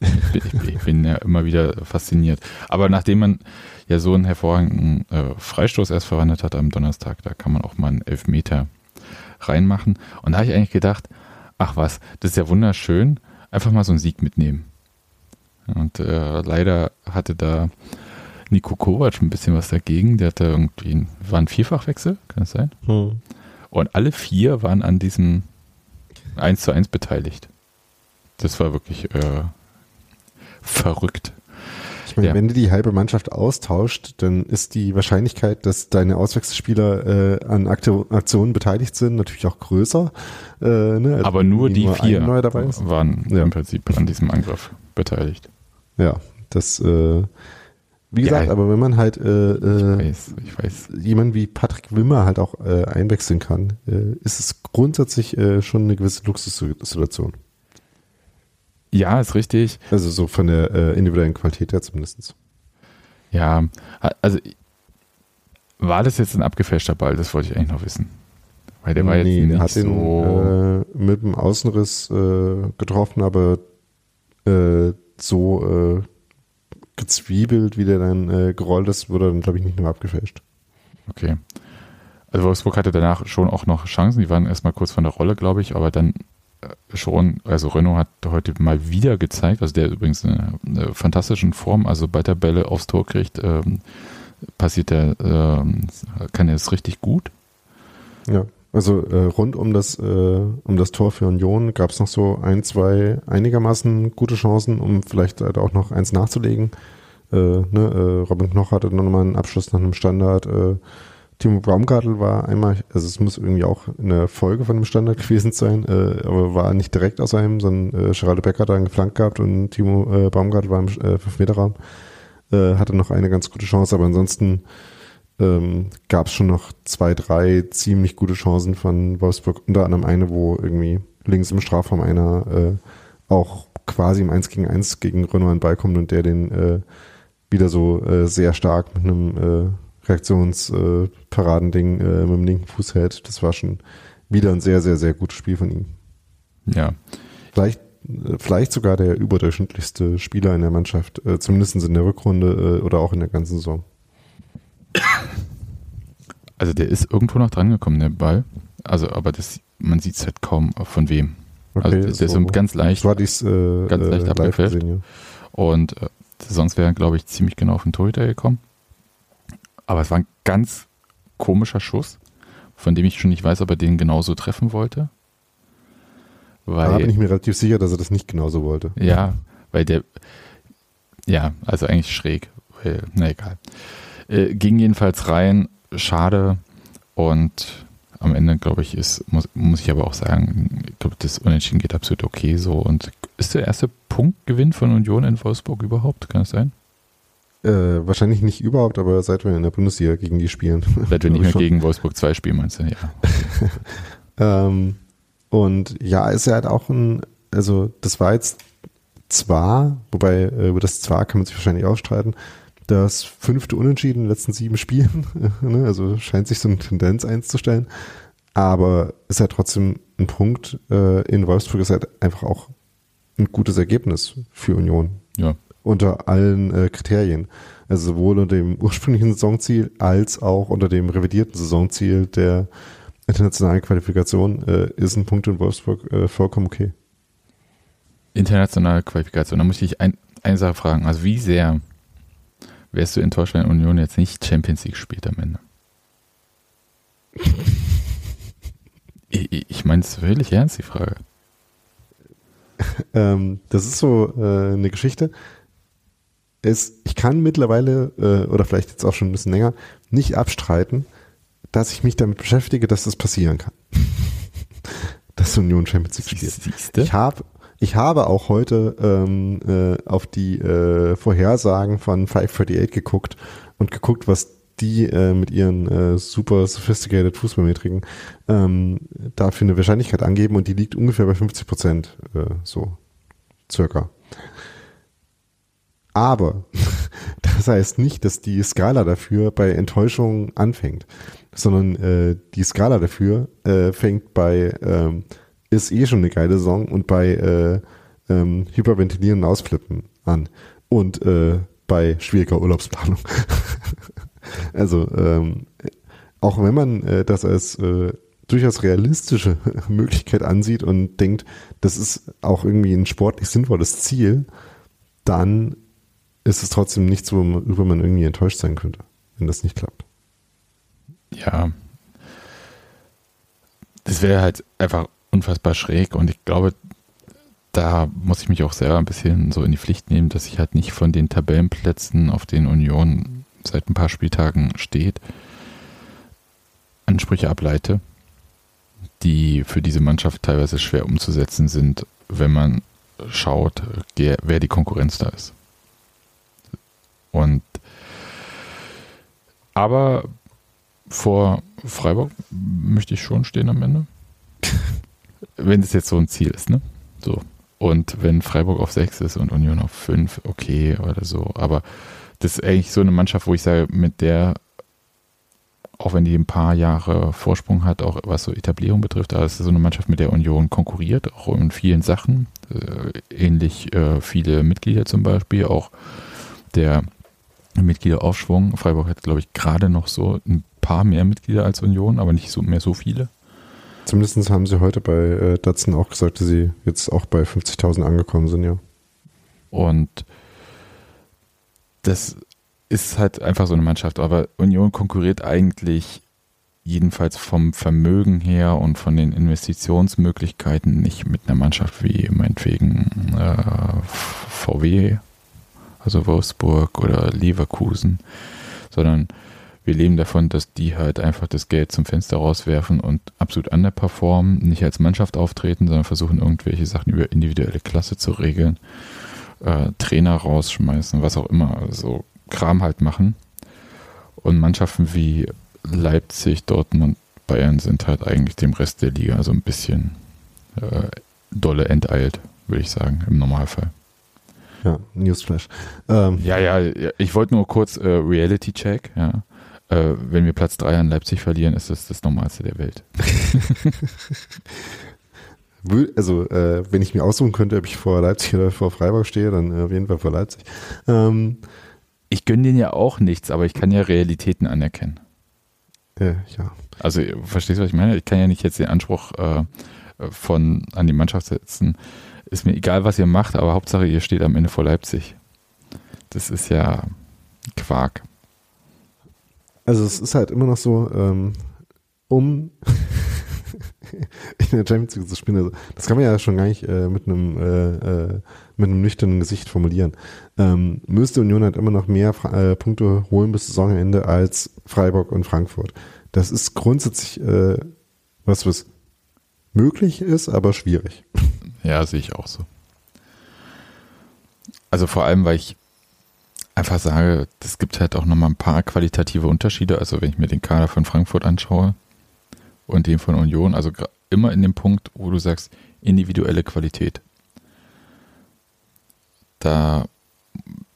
Ich bin, ich bin ja immer wieder fasziniert. Aber nachdem man ja so einen hervorragenden äh, Freistoß erst verwandelt hat am Donnerstag, da kann man auch mal einen Elfmeter reinmachen. Und da habe ich eigentlich gedacht, ach was, das ist ja wunderschön, einfach mal so einen Sieg mitnehmen. Und äh, leider hatte da Nico Kovac ein bisschen was dagegen. Der hatte irgendwie, war ein Vierfachwechsel, kann das sein? Hm. Und alle vier waren an diesem 1 zu 1 beteiligt. Das war wirklich äh, verrückt. Ich meine, ja. wenn du die halbe Mannschaft austauscht, dann ist die Wahrscheinlichkeit, dass deine Auswechselspieler äh, an Aktionen beteiligt sind, natürlich auch größer. Äh, ne? also Aber nur die nur vier waren ja. im Prinzip an diesem Angriff beteiligt. Ja, das, äh, wie gesagt, ja, aber wenn man halt äh, äh, ich weiß, ich weiß. jemanden wie Patrick Wimmer halt auch äh, einwechseln kann, äh, ist es grundsätzlich äh, schon eine gewisse Luxussituation. Ja, ist richtig. Also so von der äh, individuellen Qualität her zumindest. Ja, also war das jetzt ein abgefälschter Ball? Das wollte ich eigentlich noch wissen. Weil der war jetzt nee, nicht hat so ihn, äh, mit dem Außenriss äh, getroffen, aber äh, so äh, gezwiebelt, wie der dann äh, gerollt ist, wurde dann, glaube ich, nicht nur abgefälscht. Okay. Also Wolfsburg hatte danach schon auch noch Chancen, die waren erstmal kurz von der Rolle, glaube ich, aber dann schon, also Renault hat heute mal wieder gezeigt, also der übrigens eine, eine fantastischen Form, also bei der Bälle aufs Tor kriegt, ähm, passiert der, ähm, kann er es richtig gut. Ja. Also äh, rund um das, äh, um das Tor für Union gab es noch so ein, zwei einigermaßen gute Chancen, um vielleicht halt auch noch eins nachzulegen. Äh, ne, äh, Robin Knoch hatte noch mal einen Abschluss nach einem Standard. Timo Baumgartel war einmal, also es muss irgendwie auch eine Folge von einem Standard gewesen sein, äh, aber war nicht direkt aus einem, sondern äh, Geraldo Becker hat da einen geflankt gehabt und Timo äh, Baumgartel war im äh, 5-Meter-Raum. Äh, hatte noch eine ganz gute Chance, aber ansonsten ähm, gab es schon noch zwei, drei ziemlich gute Chancen von Wolfsburg. Unter anderem eine, wo irgendwie links im Strafraum einer äh, auch quasi im 1 gegen 1 gegen Renault an Ball kommt und der den äh, wieder so äh, sehr stark mit einem äh, Reaktionsparadending äh, mit dem linken Fuß hält. Das war schon wieder ein sehr, sehr, sehr gutes Spiel von ihm. Ja. Vielleicht, äh, vielleicht sogar der überdurchschnittlichste Spieler in der Mannschaft, äh, zumindest in der Rückrunde äh, oder auch in der ganzen Saison. Also der ist irgendwo noch dran gekommen, der Ball. Also, aber das, man sieht es halt kaum von wem. Okay, also der, der ist so ganz leicht, war dies, äh, ganz leicht äh, abgefälscht. Ja. Und äh, sonst wäre er, glaube ich, ziemlich genau auf den Torhüter gekommen. Aber es war ein ganz komischer Schuss, von dem ich schon nicht weiß, ob er den genauso treffen wollte. Weil, da bin ich mir relativ sicher, dass er das nicht genauso wollte. Ja, weil der, ja, also eigentlich schräg. Weil, na egal. Äh, ging jedenfalls rein, schade. Und am Ende, glaube ich, ist, muss, muss ich aber auch sagen, ich glaube, das Unentschieden geht absolut okay so. Und ist der erste Punktgewinn von Union in Wolfsburg überhaupt? Kann das sein? Äh, wahrscheinlich nicht überhaupt, aber seit wir in der Bundesliga gegen die spielen. Seit wir nicht mehr gegen Wolfsburg 2 spielen, meinst du? Ja. ähm, und ja, ist ja halt auch ein, also das war jetzt zwar, wobei äh, über das zwar kann man sich wahrscheinlich auch streiten, das fünfte Unentschieden in den letzten sieben Spielen. Ne? also scheint sich so eine Tendenz einzustellen. Aber ist ja halt trotzdem ein Punkt. Äh, in Wolfsburg ist halt einfach auch ein gutes Ergebnis für Union. Ja. Unter allen äh, Kriterien. Also sowohl unter dem ursprünglichen Saisonziel als auch unter dem revidierten Saisonziel der internationalen Qualifikation äh, ist ein Punkt in Wolfsburg äh, vollkommen okay. Internationale Qualifikation, da muss ich ein, eine Sache fragen. Also wie sehr wärst du enttäuscht, wenn Union jetzt nicht Champions League spielt am Ende? ich ich meine es wirklich ernst, die Frage. Ähm, das ist so äh, eine Geschichte. Es, ich kann mittlerweile, äh, oder vielleicht jetzt auch schon ein bisschen länger, nicht abstreiten, dass ich mich damit beschäftige, dass das passieren kann. dass Union Champions League spielt. Ich habe ich habe auch heute ähm, äh, auf die äh, Vorhersagen von 538 geguckt und geguckt, was die äh, mit ihren äh, super sophisticated Fußballmetriken ähm, dafür eine Wahrscheinlichkeit angeben und die liegt ungefähr bei 50 Prozent, äh, so circa. Aber das heißt nicht, dass die Skala dafür bei Enttäuschung anfängt, sondern äh, die Skala dafür äh, fängt bei ähm, ist eh schon eine geile Saison und bei äh, ähm, Hyperventilieren und Ausflippen an und äh, bei schwieriger Urlaubsplanung. also ähm, auch wenn man äh, das als äh, durchaus realistische Möglichkeit ansieht und denkt, das ist auch irgendwie ein sportlich sinnvolles Ziel, dann ist es trotzdem nichts, worüber man irgendwie enttäuscht sein könnte, wenn das nicht klappt. Ja. Das wäre halt einfach unfassbar schräg und ich glaube, da muss ich mich auch selber ein bisschen so in die Pflicht nehmen, dass ich halt nicht von den Tabellenplätzen, auf denen Union seit ein paar Spieltagen steht, Ansprüche ableite, die für diese Mannschaft teilweise schwer umzusetzen sind, wenn man schaut, wer die Konkurrenz da ist. Und aber vor Freiburg möchte ich schon stehen am Ende. wenn es jetzt so ein Ziel ist, ne? So. Und wenn Freiburg auf 6 ist und Union auf 5, okay oder so. Aber das ist eigentlich so eine Mannschaft, wo ich sage, mit der, auch wenn die ein paar Jahre Vorsprung hat, auch was so Etablierung betrifft, aber es ist so eine Mannschaft, mit der Union konkurriert, auch in vielen Sachen. Äh, ähnlich äh, viele Mitglieder zum Beispiel, auch der Mitgliederaufschwung. Freiburg hat, glaube ich, gerade noch so ein paar mehr Mitglieder als Union, aber nicht so mehr so viele. Zumindest haben sie heute bei äh, Datsun auch gesagt, dass sie jetzt auch bei 50.000 angekommen sind, ja. Und das ist halt einfach so eine Mannschaft. Aber Union konkurriert eigentlich jedenfalls vom Vermögen her und von den Investitionsmöglichkeiten nicht mit einer Mannschaft wie meinetwegen äh, VW, also Wolfsburg oder Leverkusen, sondern wir leben davon, dass die halt einfach das Geld zum Fenster rauswerfen und absolut underperformen, nicht als Mannschaft auftreten, sondern versuchen irgendwelche Sachen über individuelle Klasse zu regeln, äh, Trainer rausschmeißen, was auch immer, also Kram halt machen. Und Mannschaften wie Leipzig, Dortmund, Bayern sind halt eigentlich dem Rest der Liga so ein bisschen äh, dolle enteilt, würde ich sagen, im Normalfall. Ja, Newsflash. Ähm. Ja, ja, ich wollte nur kurz äh, Reality Check, ja äh, wenn wir Platz 3 an Leipzig verlieren, ist das das Normalste der Welt. also, äh, wenn ich mir aussuchen könnte, ob ich vor Leipzig oder vor Freiburg stehe, dann äh, auf jeden Fall vor Leipzig. Ähm, ich gönne denen ja auch nichts, aber ich kann ja Realitäten anerkennen. Äh, ja. Also, verstehst du, was ich meine? Ich kann ja nicht jetzt den Anspruch äh, von an die Mannschaft setzen. Ist mir egal, was ihr macht, aber Hauptsache, ihr steht am Ende vor Leipzig. Das ist ja Quark. Also es ist halt immer noch so, ähm, um in der Champions League zu spielen, also das kann man ja schon gar nicht äh, mit einem äh, äh, mit einem nüchternen Gesicht formulieren. Ähm, müsste Union halt immer noch mehr Punkte holen bis Saisonende als Freiburg und Frankfurt. Das ist grundsätzlich was, was möglich ist, aber schwierig. Ja, sehe ich auch so. Also vor allem, weil ich einfach sage, es gibt halt auch nochmal ein paar qualitative Unterschiede. Also wenn ich mir den Kader von Frankfurt anschaue und den von Union, also immer in dem Punkt, wo du sagst, individuelle Qualität. Da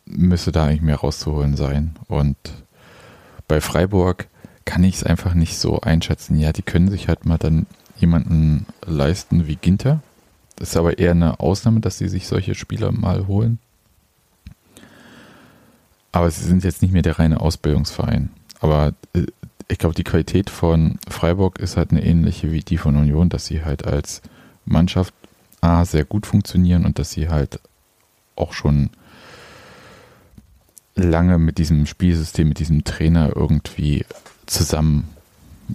müsste da eigentlich mehr rauszuholen sein. Und bei Freiburg kann ich es einfach nicht so einschätzen. Ja, die können sich halt mal dann jemanden leisten wie Ginter. Das ist aber eher eine Ausnahme, dass sie sich solche Spieler mal holen. Aber sie sind jetzt nicht mehr der reine Ausbildungsverein. Aber äh, ich glaube, die Qualität von Freiburg ist halt eine ähnliche wie die von Union, dass sie halt als Mannschaft A sehr gut funktionieren und dass sie halt auch schon lange mit diesem Spielsystem, mit diesem Trainer irgendwie zusammen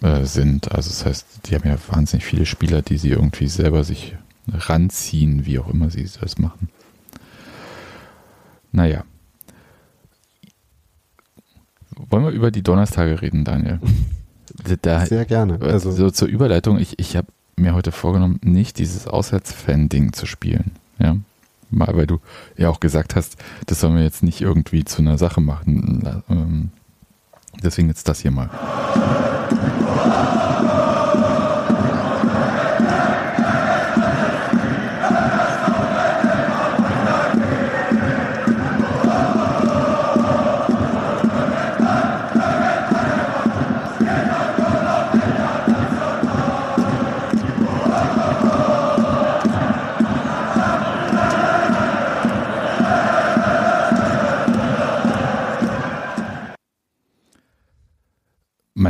äh, sind. Also das heißt, die haben ja wahnsinnig viele Spieler, die sie irgendwie selber sich ranziehen, wie auch immer sie das machen. Naja, wollen wir über die Donnerstage reden, Daniel? Da, Sehr gerne. Also so zur Überleitung, ich, ich habe mir heute vorgenommen, nicht dieses Auswärtsfan-Ding zu spielen. Ja. Mal, weil du ja auch gesagt hast, das sollen wir jetzt nicht irgendwie zu einer Sache machen. Ähm, deswegen jetzt das hier mal.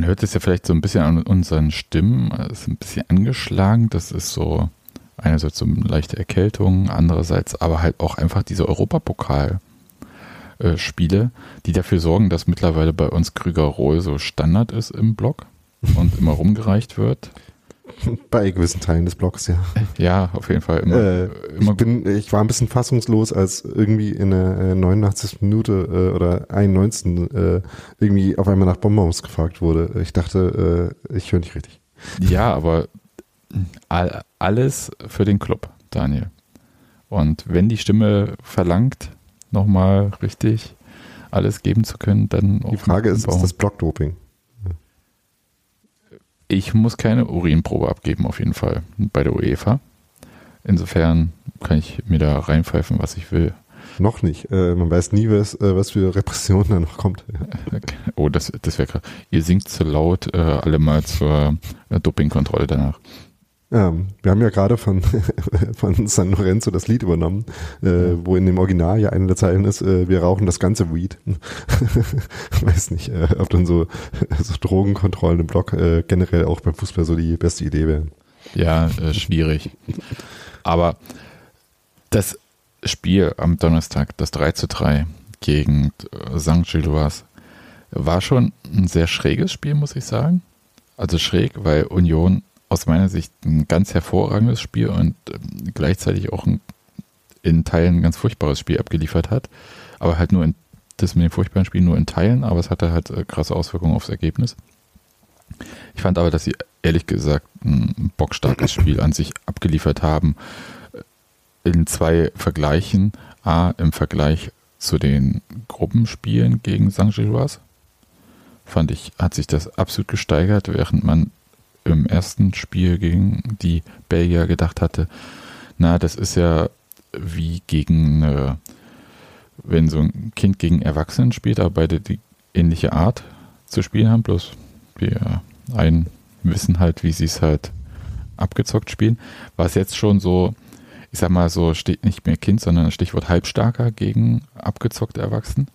Hört es ja vielleicht so ein bisschen an unseren Stimmen, es ist ein bisschen angeschlagen. Das ist so einerseits so eine leichte Erkältung, andererseits aber halt auch einfach diese Europapokal-Spiele, die dafür sorgen, dass mittlerweile bei uns Krüger-Rohl so Standard ist im Blog und immer rumgereicht wird. Bei gewissen Teilen des Blogs, ja. Ja, auf jeden Fall. Immer, äh, immer ich, bin, ich war ein bisschen fassungslos, als irgendwie in der 89. Äh, Minute äh, oder 91. Äh, irgendwie auf einmal nach Bonbons gefragt wurde. Ich dachte, äh, ich höre nicht richtig. Ja, aber all, alles für den Club, Daniel. Und wenn die Stimme verlangt, nochmal richtig alles geben zu können, dann Die Frage ist, ist das Blockdoping? Ich muss keine Urinprobe abgeben, auf jeden Fall, bei der UEFA. Insofern kann ich mir da reinpfeifen, was ich will. Noch nicht. Äh, man weiß nie, was, äh, was für Repression da noch kommt. Oh, das, das wäre krass. Ihr singt zu laut, äh, alle mal zur äh, Dopingkontrolle danach. Ähm, wir haben ja gerade von, von San Lorenzo das Lied übernommen, äh, wo in dem Original ja eine der Zeilen ist, äh, wir rauchen das ganze Weed. Weiß nicht, äh, ob dann so, so Drogenkontrollen im Block äh, generell auch beim Fußball so die beste Idee wären. Ja, äh, schwierig. Aber das Spiel am Donnerstag, das 3 zu 3 gegen äh, St. Gilloise, war schon ein sehr schräges Spiel, muss ich sagen. Also schräg, weil Union aus meiner Sicht ein ganz hervorragendes Spiel und ähm, gleichzeitig auch ein, in Teilen ein ganz furchtbares Spiel abgeliefert hat. Aber halt nur in, das mit dem furchtbaren Spiel nur in Teilen, aber es hatte halt äh, krasse Auswirkungen aufs Ergebnis. Ich fand aber, dass sie ehrlich gesagt ein bockstarkes Spiel an sich abgeliefert haben. Äh, in zwei Vergleichen. A, im Vergleich zu den Gruppenspielen gegen St. Gilloise fand ich, hat sich das absolut gesteigert, während man im ersten Spiel gegen die Belgier gedacht hatte, na, das ist ja wie gegen, äh, wenn so ein Kind gegen Erwachsenen spielt, aber beide die ähnliche Art zu spielen haben, bloß wir einen wissen halt, wie sie es halt abgezockt spielen, war es jetzt schon so, ich sag mal so, steht nicht mehr Kind, sondern Stichwort halbstarker gegen abgezockte Erwachsene.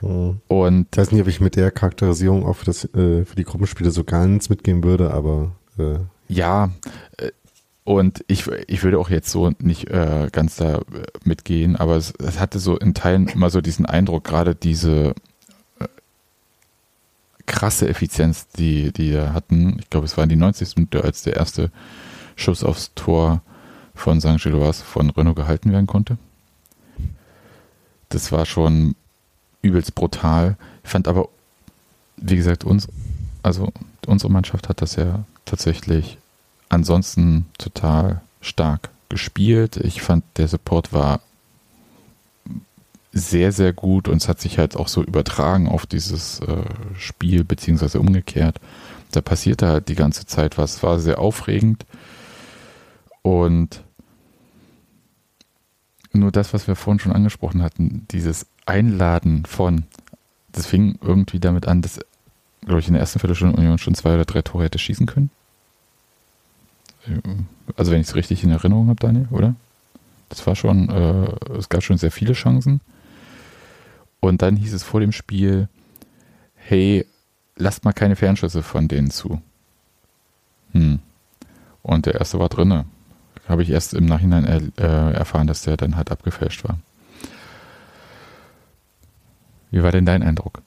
Mhm. Und ich weiß nicht, ob ich mit der Charakterisierung auch für, das, äh, für die Gruppenspiele so ganz mitgehen würde, aber äh. ja, äh, und ich, ich würde auch jetzt so nicht äh, ganz da äh, mitgehen, aber es, es, hatte so in Teilen immer so diesen Eindruck, gerade diese äh, krasse Effizienz, die die hatten. Ich glaube, es war in die 90. Minute, als der erste Schuss aufs Tor von St. Gilloise von Renault gehalten werden konnte. Das war schon übelst brutal. Ich fand aber, wie gesagt, uns, also unsere Mannschaft hat das ja tatsächlich ansonsten total stark gespielt. Ich fand, der Support war sehr, sehr gut und es hat sich halt auch so übertragen auf dieses äh, Spiel, beziehungsweise umgekehrt. Da passierte halt die ganze Zeit was. Es war sehr aufregend und nur das, was wir vorhin schon angesprochen hatten, dieses Einladen von, das fing irgendwie damit an, dass, glaube ich, in der ersten Viertelstunde Union schon zwei oder drei Tore hätte schießen können. Also wenn ich es richtig in Erinnerung habe, Daniel, oder? Das war schon, äh, es gab schon sehr viele Chancen. Und dann hieß es vor dem Spiel, hey, lasst mal keine Fernschüsse von denen zu. Hm. Und der erste war drinne habe ich erst im Nachhinein er, äh, erfahren, dass der dann halt abgefälscht war. Wie war denn dein Eindruck?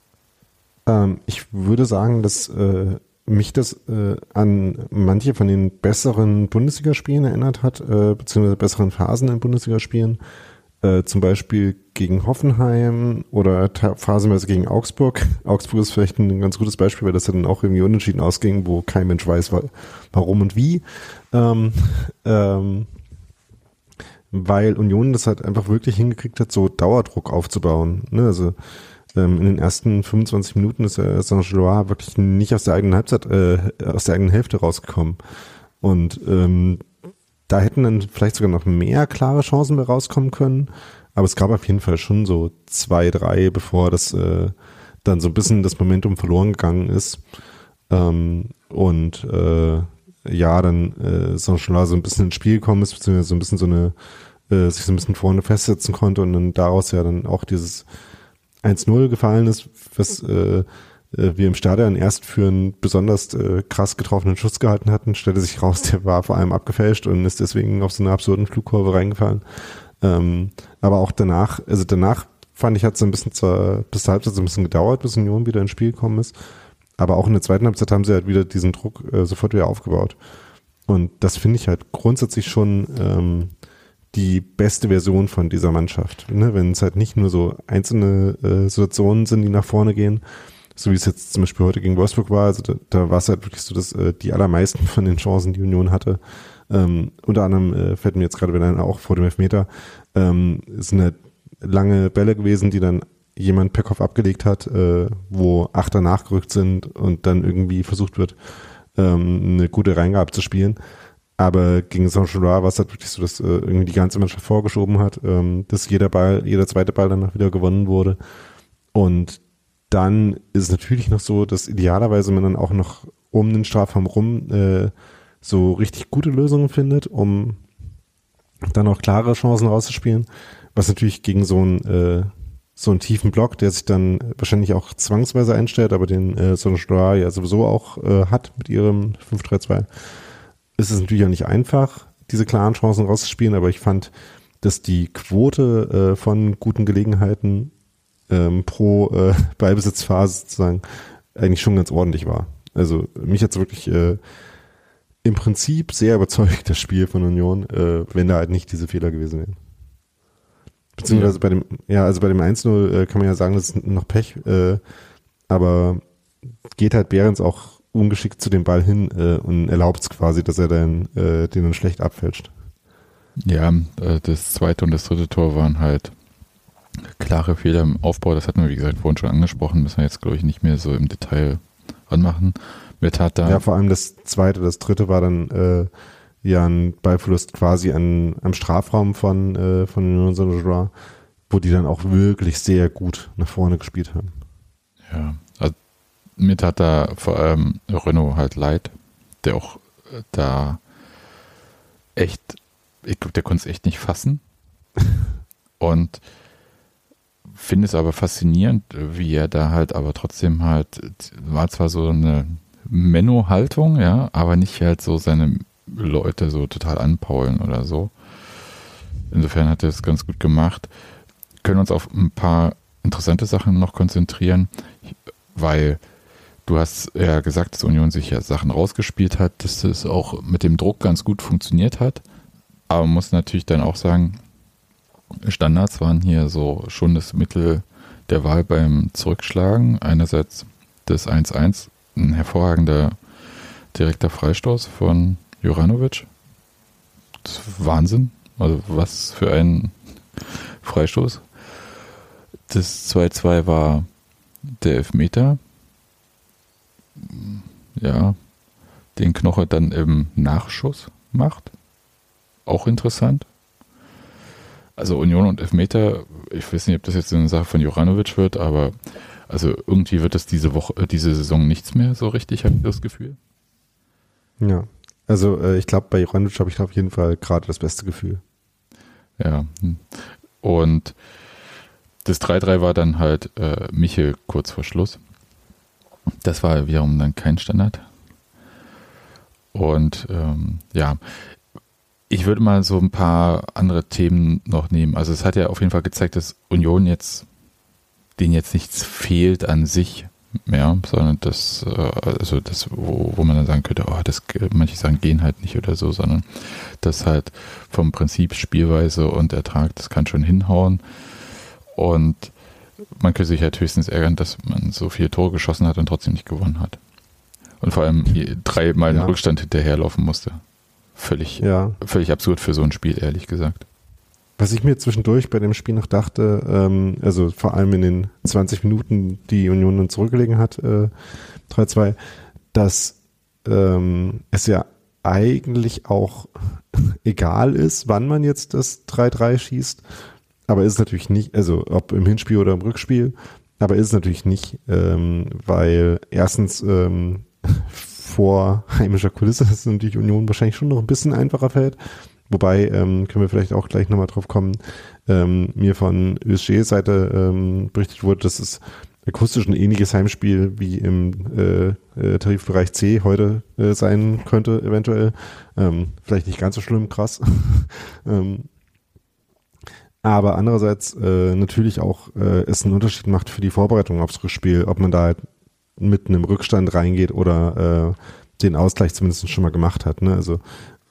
Ähm, ich würde sagen, dass äh, mich das äh, an manche von den besseren Bundesligaspielen erinnert hat, äh, beziehungsweise besseren Phasen in Bundesligaspielen. Äh, zum Beispiel gegen Hoffenheim oder phasenweise gegen Augsburg. Augsburg ist vielleicht ein ganz gutes Beispiel, weil das dann auch irgendwie unentschieden ausging, wo kein Mensch weiß, warum und wie. Ähm, ähm, weil Union das halt einfach wirklich hingekriegt hat, so Dauerdruck aufzubauen. Ne? Also ähm, in den ersten 25 Minuten ist der Saint-Gilloise wirklich nicht aus der eigenen Halbzeit, äh, aus der eigenen Hälfte rausgekommen. Und ähm, da hätten dann vielleicht sogar noch mehr klare Chancen mehr rauskommen können. Aber es gab auf jeden Fall schon so zwei, drei, bevor das äh, dann so ein bisschen das Momentum verloren gegangen ist. Ähm, und äh, ja, dann äh, Saint-Gilloise so ein bisschen ins Spiel gekommen ist, beziehungsweise so ein bisschen so eine, äh, sich so ein bisschen vorne festsetzen konnte und dann daraus ja dann auch dieses 1-0 gefallen ist, was äh, äh, wir im Stadion erst für einen besonders äh, krass getroffenen Schuss gehalten hatten, stellte sich raus, der war vor allem abgefälscht und ist deswegen auf so eine absurden Flugkurve reingefallen. Ähm, aber auch danach, also danach fand ich, hat es ein bisschen zur, bis zur Halbzeit so ein bisschen gedauert, bis Union wieder ins Spiel gekommen ist. Aber auch in der zweiten Halbzeit haben sie halt wieder diesen Druck äh, sofort wieder aufgebaut. Und das finde ich halt grundsätzlich schon ähm, die beste Version von dieser Mannschaft. Ne? Wenn es halt nicht nur so einzelne äh, Situationen sind, die nach vorne gehen, so wie es jetzt zum Beispiel heute gegen Wolfsburg war, also da, da war es halt wirklich so, dass äh, die allermeisten von den Chancen, die Union hatte, ähm, unter anderem äh, fällt mir jetzt gerade wieder auch vor dem Elfmeter, ähm, sind halt lange Bälle gewesen, die dann jemand per Kopf abgelegt hat, äh, wo Achter nachgerückt sind und dann irgendwie versucht wird, ähm, eine gute Reingabe zu spielen. Aber gegen Saint-Gilloise war es halt wirklich so, dass äh, irgendwie die ganze Mannschaft vorgeschoben hat, ähm, dass jeder Ball, jeder zweite Ball danach wieder gewonnen wurde. Und dann ist es natürlich noch so, dass idealerweise man dann auch noch um den Strafraum rum äh, so richtig gute Lösungen findet, um dann auch klare Chancen rauszuspielen. Was natürlich gegen so einen äh, so einen tiefen Block, der sich dann wahrscheinlich auch zwangsweise einstellt, aber den äh, Sonnestrahl ja sowieso auch äh, hat mit ihrem 5-3-2, ist es natürlich auch nicht einfach, diese klaren Chancen rauszuspielen, aber ich fand, dass die Quote äh, von guten Gelegenheiten ähm, pro äh, Ballbesitzphase sozusagen eigentlich schon ganz ordentlich war. Also mich hat es wirklich äh, im Prinzip sehr überzeugt, das Spiel von Union, äh, wenn da halt nicht diese Fehler gewesen wären. Beziehungsweise ja. bei dem, ja, also bei dem 1-0 äh, kann man ja sagen, das ist noch Pech, äh, aber geht halt Behrens auch ungeschickt zu dem Ball hin äh, und erlaubt es quasi, dass er dann äh, den dann schlecht abfälscht. Ja, äh, das zweite und das dritte Tor waren halt klare Fehler im Aufbau. Das hatten wir, wie gesagt, vorhin schon angesprochen. Müssen wir jetzt, glaube ich, nicht mehr so im Detail anmachen. Mir tat da. Ja, vor allem das zweite, das dritte war dann äh, ja ein Ballverlust quasi an, am Strafraum von, äh, von Saint-Gilloise, wo die dann auch wirklich sehr gut nach vorne gespielt haben. Ja, mir tat da vor allem Renault halt leid, der auch äh, da echt, ich glaube, der konnte es echt nicht fassen. Und finde es aber faszinierend, wie er da halt aber trotzdem halt, war zwar so eine Menno-Haltung, ja, aber nicht halt so seine Leute so total anpaulen oder so. Insofern hat er es ganz gut gemacht. Können uns auf ein paar interessante Sachen noch konzentrieren, weil du hast ja gesagt, dass Union sich ja Sachen rausgespielt hat, dass es auch mit dem Druck ganz gut funktioniert hat. Aber man muss natürlich dann auch sagen, Standards waren hier so schon das Mittel der Wahl beim Zurückschlagen. Einerseits das 1-1, ein hervorragender direkter Freistoß von Juranovic. Wahnsinn. Also was für ein Freistoß. Das 2-2 war der Elfmeter. Ja, den Knoche dann im Nachschuss macht. Auch interessant. Also Union und Elfmeter, ich weiß nicht, ob das jetzt eine Sache von Juranovic wird, aber also irgendwie wird das diese Woche, diese Saison nichts mehr so richtig, habe ich das Gefühl. Ja, also äh, ich glaube, bei Juranovic habe ich auf jeden Fall gerade das beste Gefühl. Ja. Und das 3-3 war dann halt äh, Michel kurz vor Schluss. Das war wiederum dann kein Standard. Und ähm, ja, ich würde mal so ein paar andere Themen noch nehmen. Also es hat ja auf jeden Fall gezeigt, dass Union jetzt, denen jetzt nichts fehlt an sich, ja, sondern das, äh, also das, wo, wo man dann sagen könnte, oh, das, manche sagen gehen halt nicht oder so, sondern das halt vom Prinzip Spielweise und Ertrag, das kann schon hinhauen. Und man könnte sich halt höchstens ärgern, dass man so viele Tore geschossen hat und trotzdem nicht gewonnen hat. Und vor allem dreimal ja. im Rückstand hinterherlaufen musste. Völlig, ja. völlig absurd für so ein Spiel, ehrlich gesagt. Was ich mir zwischendurch bei dem Spiel noch dachte, ähm, also vor allem in den 20 Minuten, die Union dann zurückgelegen hat, äh, 3-2, dass ähm, es ja eigentlich auch egal ist, wann man jetzt das 3-3 schießt, aber ist natürlich nicht, also ob im Hinspiel oder im Rückspiel, aber ist natürlich nicht, ähm, weil erstens ähm, vor heimischer Kulisse ist natürlich Union wahrscheinlich schon noch ein bisschen einfacher fällt Wobei, ähm, können wir vielleicht auch gleich nochmal drauf kommen, ähm, mir von USG-Seite ähm, berichtet wurde, dass es akustisch ein ähnliches Heimspiel wie im äh, äh, Tarifbereich C heute äh, sein könnte, eventuell. Ähm, vielleicht nicht ganz so schlimm, krass. ähm, aber andererseits äh, natürlich auch äh, es einen Unterschied macht für die Vorbereitung aufs Rückspiel, ob man da halt mit einem Rückstand reingeht oder äh, den Ausgleich zumindest schon mal gemacht hat. Ne? Also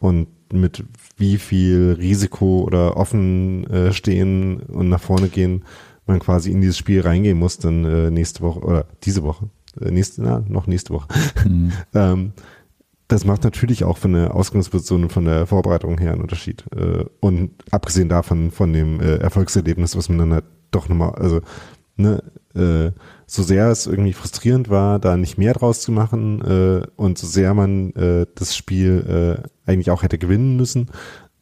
und mit wie viel Risiko oder offen äh, stehen und nach vorne gehen man quasi in dieses Spiel reingehen muss, dann äh, nächste Woche oder diese Woche, äh, nächste, na, noch nächste Woche. Mhm. ähm, das macht natürlich auch von der Ausgangsposition und von der Vorbereitung her einen Unterschied. Äh, und abgesehen davon, von dem äh, Erfolgserlebnis, was man dann halt doch nochmal, also, ne, äh, so sehr es irgendwie frustrierend war, da nicht mehr draus zu machen und so sehr man das Spiel eigentlich auch hätte gewinnen müssen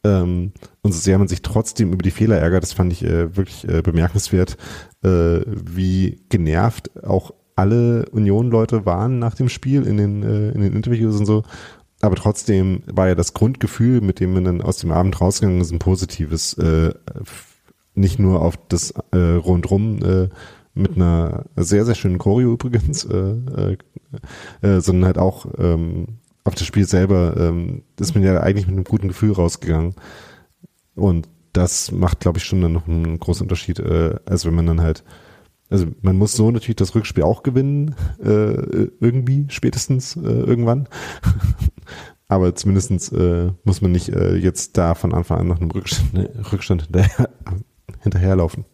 ähm, und so sehr man sich trotzdem über die Fehler ärgert, das fand ich wirklich bemerkenswert, wie genervt auch alle Union-Leute waren nach dem Spiel in den, äh, in den Interviews und so. Aber trotzdem war ja das Grundgefühl, mit dem man dann aus dem Abend rausgegangen ist, ein positives. Äh, nicht nur auf das äh, rundrum äh, mit einer sehr, sehr schönen Choreo übrigens, äh, äh, äh, sondern halt auch ähm, auf das Spiel selber ähm, ist man ja eigentlich mit einem guten Gefühl rausgegangen. Und das macht, glaube ich, schon dann noch einen großen Unterschied, äh, als wenn man dann halt, also man muss so natürlich das Rückspiel auch gewinnen, äh, irgendwie, spätestens äh, irgendwann. Aber zumindestens äh, muss man nicht äh, jetzt da von Anfang an nach einem Rückstand, ne, Rückstand hinterher, hinterherlaufen.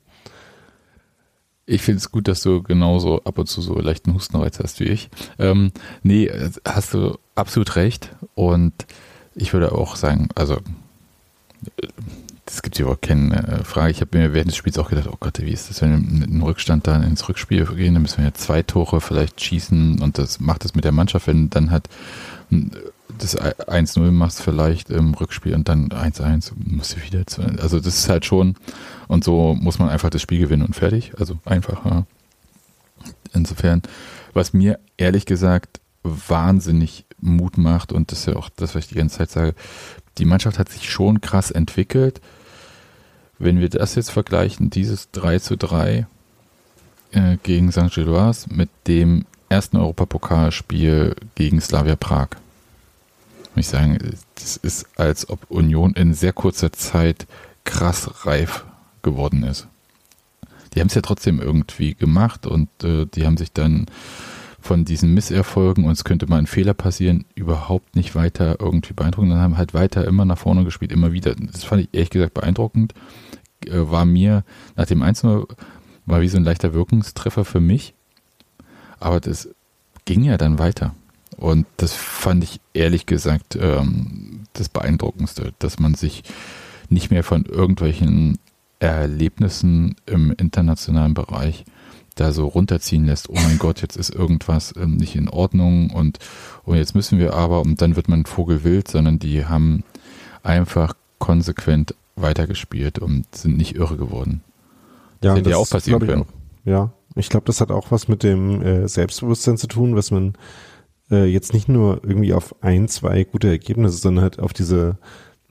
Ich finde es gut, dass du genauso ab und zu so leichten Hustenreiz hast wie ich. Ähm, nee, hast du absolut recht. Und ich würde auch sagen, also es gibt überhaupt keine äh, Frage. Ich habe mir während des Spiels auch gedacht, oh Gott, wie ist das, wenn wir mit einem Rückstand dann ins Rückspiel gehen, dann müssen wir ja zwei Tore vielleicht schießen und das macht es mit der Mannschaft, wenn dann halt das 1-0 machst vielleicht im Rückspiel und dann 1-1, musst du wieder zu, also das ist halt schon und so muss man einfach das Spiel gewinnen und fertig, also einfacher. Insofern, was mir ehrlich gesagt wahnsinnig Mut macht und das ist ja auch das, was ich die ganze Zeit sage, die Mannschaft hat sich schon krass entwickelt. Wenn wir das jetzt vergleichen, dieses 3 zu 3 äh, gegen St. Gilloise mit dem ersten Europapokalspiel gegen Slavia Prag, muss ich sagen, das ist, als ob Union in sehr kurzer Zeit krass reif geworden ist. Die haben es ja trotzdem irgendwie gemacht und äh, die haben sich dann von diesen Misserfolgen und es könnte mal ein Fehler passieren, überhaupt nicht weiter irgendwie beeindruckend. Dann haben halt weiter immer nach vorne gespielt, immer wieder. Das fand ich ehrlich gesagt beeindruckend. Äh, war mir nach dem 1 war wie so ein leichter Wirkungstreffer für mich. Aber das ging ja dann weiter. Und das fand ich ehrlich gesagt ähm, das Beeindruckendste, dass man sich nicht mehr von irgendwelchen Erlebnissen im internationalen Bereich da so runterziehen lässt, oh mein Gott, jetzt ist irgendwas ähm, nicht in Ordnung und, und jetzt müssen wir aber, und dann wird man Vogelwild, sondern die haben einfach konsequent weitergespielt und sind nicht irre geworden. Das ja, hätte ja auch passieren können. Auch. Ja, ich glaube, das hat auch was mit dem äh, Selbstbewusstsein zu tun, was man äh, jetzt nicht nur irgendwie auf ein, zwei gute Ergebnisse, sondern halt auf diese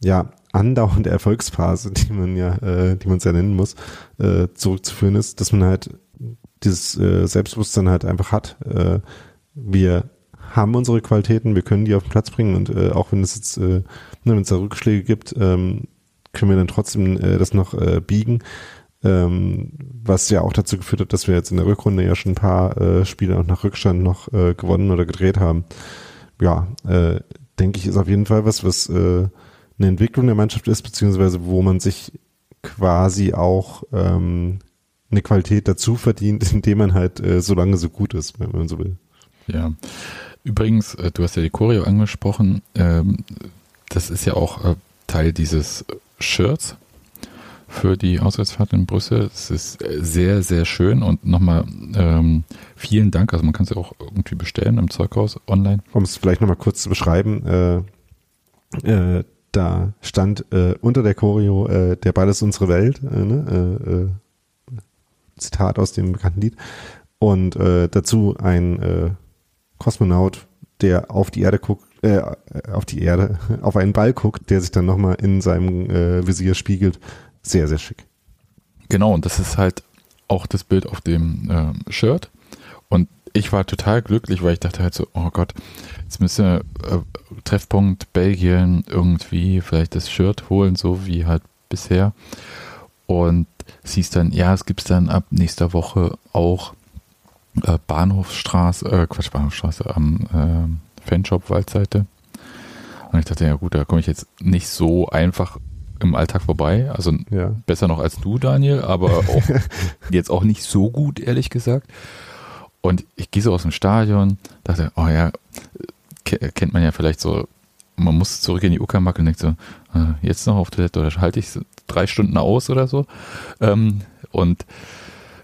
ja andauernde Erfolgsphase, die man ja, äh, die man es ja nennen muss, äh, zurückzuführen ist, dass man halt dieses äh, Selbstbewusstsein halt einfach hat. Äh, wir haben unsere Qualitäten, wir können die auf den Platz bringen und äh, auch wenn es jetzt, äh, ne, wenn es da Rückschläge gibt, ähm, können wir dann trotzdem äh, das noch äh, biegen. Ähm, was ja auch dazu geführt hat, dass wir jetzt in der Rückrunde ja schon ein paar äh, Spiele nach Rückstand noch äh, gewonnen oder gedreht haben. Ja, äh, denke ich, ist auf jeden Fall was, was äh, eine Entwicklung der Mannschaft ist, beziehungsweise wo man sich quasi auch ähm, eine Qualität dazu verdient, indem man halt äh, so lange so gut ist, wenn man so will. Ja. Übrigens, äh, du hast ja die Choreo angesprochen. Ähm, das ist ja auch äh, Teil dieses Shirts für die Auswärtsfahrt in Brüssel. Es ist äh, sehr, sehr schön und nochmal ähm, vielen Dank. Also man kann es ja auch irgendwie bestellen im Zeughaus online. Um es vielleicht nochmal kurz zu beschreiben, äh, äh, da stand unter der Choreo, der Ball ist unsere Welt, ne? Zitat aus dem bekannten Lied. Und äh, dazu ein äh, Kosmonaut, der auf die Erde guckt, äh, auf die Erde, auf einen Ball guckt, der sich dann nochmal in seinem äh, Visier spiegelt. Sehr, sehr schick. Genau, und das ist halt auch das Bild auf dem äh, Shirt. Und ich war total glücklich, weil ich dachte halt so, oh Gott, jetzt müsste äh, Treffpunkt Belgien irgendwie vielleicht das Shirt holen, so wie halt bisher. Und siehst dann, ja, es gibt dann ab nächster Woche auch äh, Bahnhofstraße, äh, Quatsch, Bahnhofstraße am äh, Fanshop Waldseite. Und ich dachte, ja gut, da komme ich jetzt nicht so einfach im Alltag vorbei. Also ja. besser noch als du, Daniel, aber auch jetzt auch nicht so gut, ehrlich gesagt. Und ich gehe so aus dem Stadion, dachte, oh ja, kennt man ja vielleicht so, man muss zurück in die Uckermark und denkt so, äh, jetzt noch auf Toilette oder halte ich drei Stunden aus oder so. Ähm, und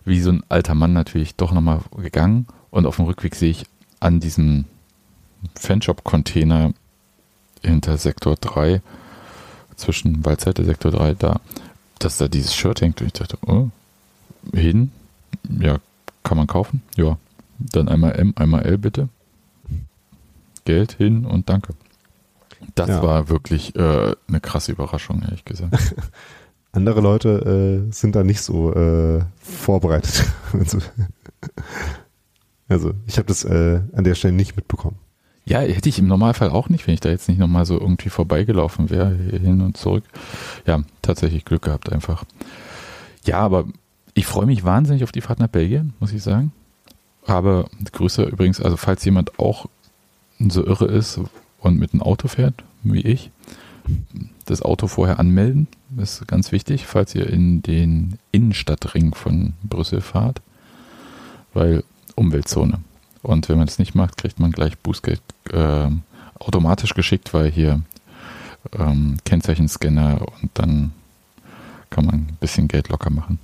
wie so ein alter Mann natürlich doch nochmal gegangen und auf dem Rückweg sehe ich an diesem Fanshop-Container hinter Sektor 3, zwischen Waldseite Sektor 3, da, dass da dieses Shirt hängt. Und ich dachte, oh, hin, ja, kann man kaufen? Ja. Dann einmal M, einmal L bitte. Geld hin und danke. Das ja. war wirklich äh, eine krasse Überraschung, ehrlich gesagt. Andere Leute äh, sind da nicht so äh, vorbereitet. Also, also ich habe das äh, an der Stelle nicht mitbekommen. Ja, hätte ich im Normalfall auch nicht, wenn ich da jetzt nicht nochmal so irgendwie vorbeigelaufen wäre, hin und zurück. Ja, tatsächlich Glück gehabt einfach. Ja, aber ich freue mich wahnsinnig auf die Fahrt nach Belgien, muss ich sagen. Habe Grüße übrigens, also falls jemand auch so irre ist und mit einem Auto fährt, wie ich, das Auto vorher anmelden, ist ganz wichtig, falls ihr in den Innenstadtring von Brüssel fahrt, weil Umweltzone. Und wenn man es nicht macht, kriegt man gleich Bußgeld äh, automatisch geschickt, weil hier ähm, Kennzeichenscanner und dann kann man ein bisschen Geld locker machen.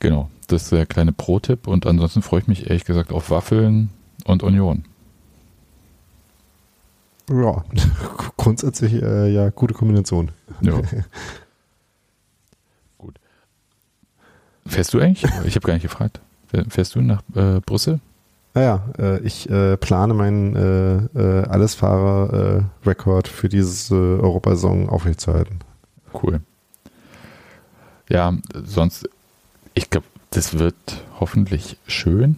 Genau, das ist der kleine Pro-Tipp und ansonsten freue ich mich ehrlich gesagt auf Waffeln und Union. Ja, grundsätzlich äh, ja gute Kombination. Ja. Gut. Fährst du eigentlich? Ich habe gar nicht gefragt. Fährst du nach äh, Brüssel? Naja, äh, ich äh, plane meinen äh, äh, Allesfahrer-Rekord für diese Europasaison aufrechtzuerhalten. Cool. Ja, sonst, ich glaube, das wird hoffentlich schön.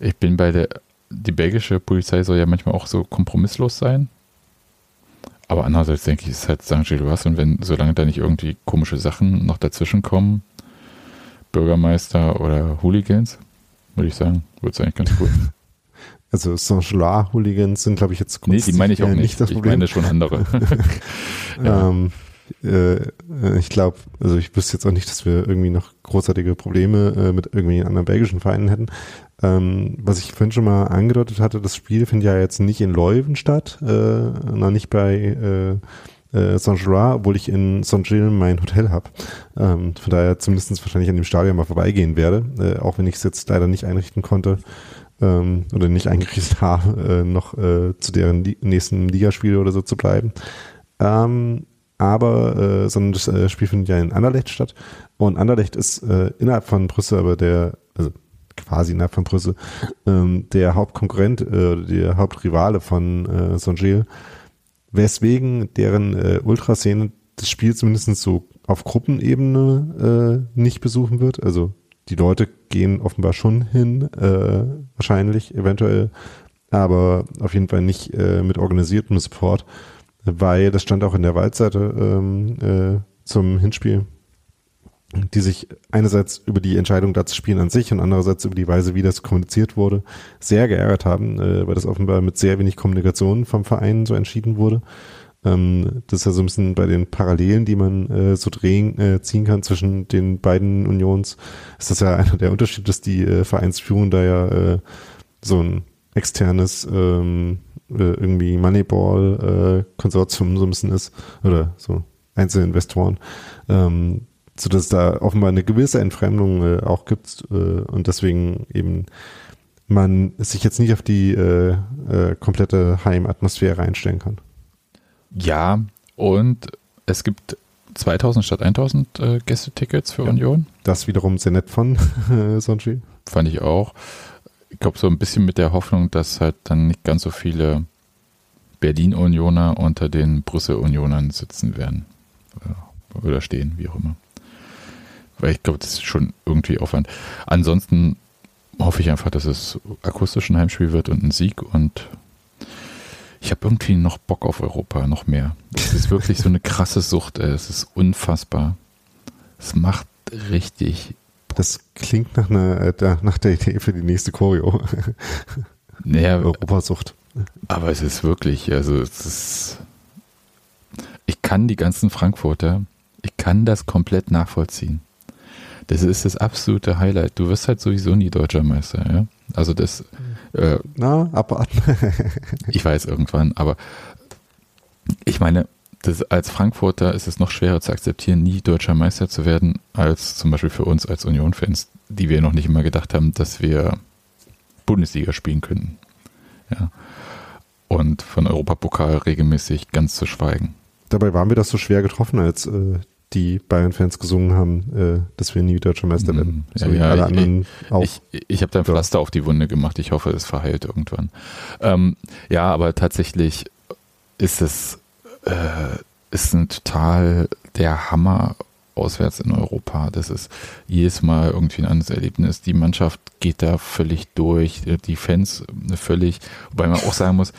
Ich bin bei der, die belgische Polizei soll ja manchmal auch so kompromisslos sein. Aber andererseits denke ich, es ist halt St. Gilloise und wenn, solange da nicht irgendwie komische Sachen noch dazwischen kommen, Bürgermeister oder Hooligans, würde ich sagen. Wird es eigentlich ganz cool. Also Saint-Gelard-Hooligans sind, glaube ich, jetzt Nee, die meine ich auch nicht. nicht ich meine schon andere. ja. ähm, äh, ich glaube, also ich wüsste jetzt auch nicht, dass wir irgendwie noch großartige Probleme äh, mit irgendwelchen anderen belgischen Vereinen hätten. Ähm, was ich vorhin schon mal angedeutet hatte, das Spiel findet ja jetzt nicht in Leuven statt, äh, noch nicht bei äh, äh, Saint-Gerard, obwohl ich in Saint-Gilles mein Hotel habe. Ähm, von daher zumindest wahrscheinlich an dem Stadion mal vorbeigehen werde, äh, auch wenn ich es jetzt leider nicht einrichten konnte ähm, oder nicht eingerichtet habe, äh, noch äh, zu deren li nächsten Ligaspiele oder so zu bleiben. Ähm, aber äh, sondern das äh, Spiel findet ja in Anderlecht statt und Anderlecht ist äh, innerhalb von Brüssel aber der also quasi innerhalb von Brüssel ähm, der Hauptkonkurrent äh, der Hauptrivale von äh, Saint-Gilles weswegen deren äh, Ultraszene das Spiel zumindest so auf Gruppenebene äh, nicht besuchen wird. Also die Leute gehen offenbar schon hin, äh, wahrscheinlich, eventuell, aber auf jeden Fall nicht äh, mit organisiertem Support, weil das stand auch in der Waldseite ähm, äh, zum Hinspiel, die sich einerseits über die Entscheidung da zu spielen an sich und andererseits über die Weise, wie das kommuniziert wurde, sehr geärgert haben, äh, weil das offenbar mit sehr wenig Kommunikation vom Verein so entschieden wurde. Ähm, das ist ja so ein bisschen bei den Parallelen, die man äh, so drehen, äh, ziehen kann zwischen den beiden Unions, ist das ja einer der Unterschiede, dass die äh, Vereinsführung da ja äh, so ein externes ähm, äh, irgendwie Moneyball-Konsortium äh, so ein bisschen ist oder so Einzelinvestoren, ähm, so dass da offenbar eine gewisse Entfremdung äh, auch gibt äh, und deswegen eben man sich jetzt nicht auf die äh, äh, komplette Heimatmosphäre einstellen kann. Ja, und es gibt 2000 statt 1000 äh, Gästetickets für ja. Union. Das wiederum sehr nett von äh, Sonji. Fand ich auch. Ich glaube, so ein bisschen mit der Hoffnung, dass halt dann nicht ganz so viele Berlin-Unioner unter den Brüssel-Unionern sitzen werden. Oder stehen, wie auch immer. Weil ich glaube, das ist schon irgendwie Aufwand. Ansonsten hoffe ich einfach, dass es akustisch ein Heimspiel wird und ein Sieg und ich habe irgendwie noch Bock auf Europa, noch mehr. Es ist wirklich so eine krasse Sucht, ey. es ist unfassbar. Es macht richtig. Das klingt nach, einer, äh, nach der Idee für die nächste Choreo. Naja, Europasucht. aber es ist wirklich, also es ist. Ich kann die ganzen Frankfurter, ich kann das komplett nachvollziehen. Das ist das absolute Highlight. Du wirst halt sowieso nie deutscher Meister, ja. Also das, äh, Na, abwarten. ich weiß irgendwann, aber ich meine, das, als Frankfurter ist es noch schwerer zu akzeptieren, nie deutscher Meister zu werden, als zum Beispiel für uns als Union-Fans, die wir noch nicht immer gedacht haben, dass wir Bundesliga spielen könnten. Ja. Und von Europapokal regelmäßig ganz zu schweigen. Dabei waren wir das so schwer getroffen, als äh, die Bayern-Fans gesungen haben, äh, dass wir nie deutscher Meister werden. Mm, So ja, ja, ich- auch. Ich, ich habe da ein. Pflaster auf die Wunde gemacht. Ich hoffe, es verheilt irgendwann. Ähm, ja, aber tatsächlich ist es äh, ist ein total der Hammer auswärts in Europa. Das ist jedes Mal irgendwie ein anderes Erlebnis. Die Mannschaft geht da völlig durch, die Fans völlig, wobei man auch sagen muss,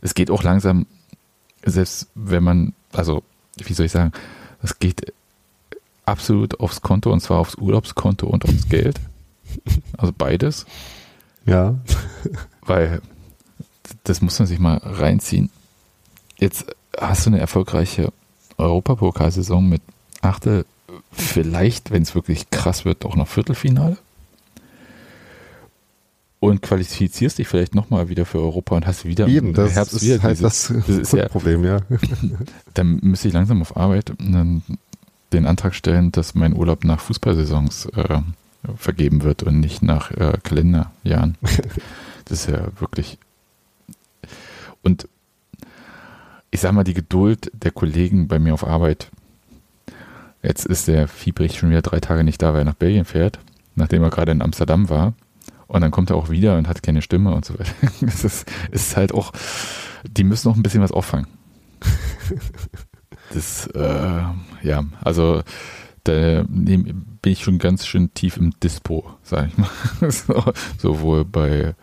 es geht auch langsam, selbst wenn man, also wie soll ich sagen, es geht absolut aufs Konto und zwar aufs Urlaubskonto und aufs Geld. Also beides, ja, weil das muss man sich mal reinziehen. Jetzt hast du eine erfolgreiche Europapokalsaison mit Achtel, vielleicht, wenn es wirklich krass wird, auch noch Viertelfinale. Und qualifizierst dich vielleicht nochmal wieder für Europa und hast wieder eben, das Herbst ist wieder halt diese- das, das ist ja- Problem, ja. dann müsste ich langsam auf Arbeit den Antrag stellen, dass mein Urlaub nach Fußballsaisons äh, vergeben wird und nicht nach äh, Kalenderjahren. Das ist ja wirklich. Und ich sag mal, die Geduld der Kollegen bei mir auf Arbeit. Jetzt ist der Fiebrich schon wieder drei Tage nicht da, weil er nach Belgien fährt, nachdem er gerade in Amsterdam war. Und dann kommt er auch wieder und hat keine Stimme und so weiter. Es ist, ist halt auch, die müssen noch ein bisschen was auffangen. Das, äh, ja, also da bin ich schon ganz schön tief im Dispo, sag ich mal. so, sowohl bei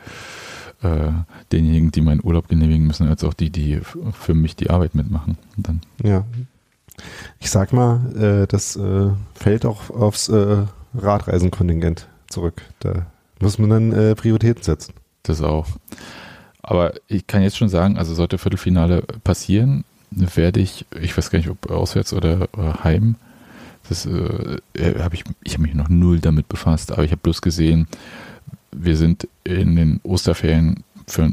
äh, denjenigen, die meinen Urlaub genehmigen müssen, als auch die, die für mich die Arbeit mitmachen. Und dann, Ja. Ich sag mal, äh, das äh, fällt auch aufs äh, Radreisenkontingent zurück. Da muss man dann äh, Prioritäten setzen. das auch. Aber ich kann jetzt schon sagen, also sollte Viertelfinale passieren, werde ich, ich weiß gar nicht, ob auswärts oder äh, heim, das äh, habe ich, ich habe mich noch null damit befasst, aber ich habe bloß gesehen, wir sind in den Osterferien für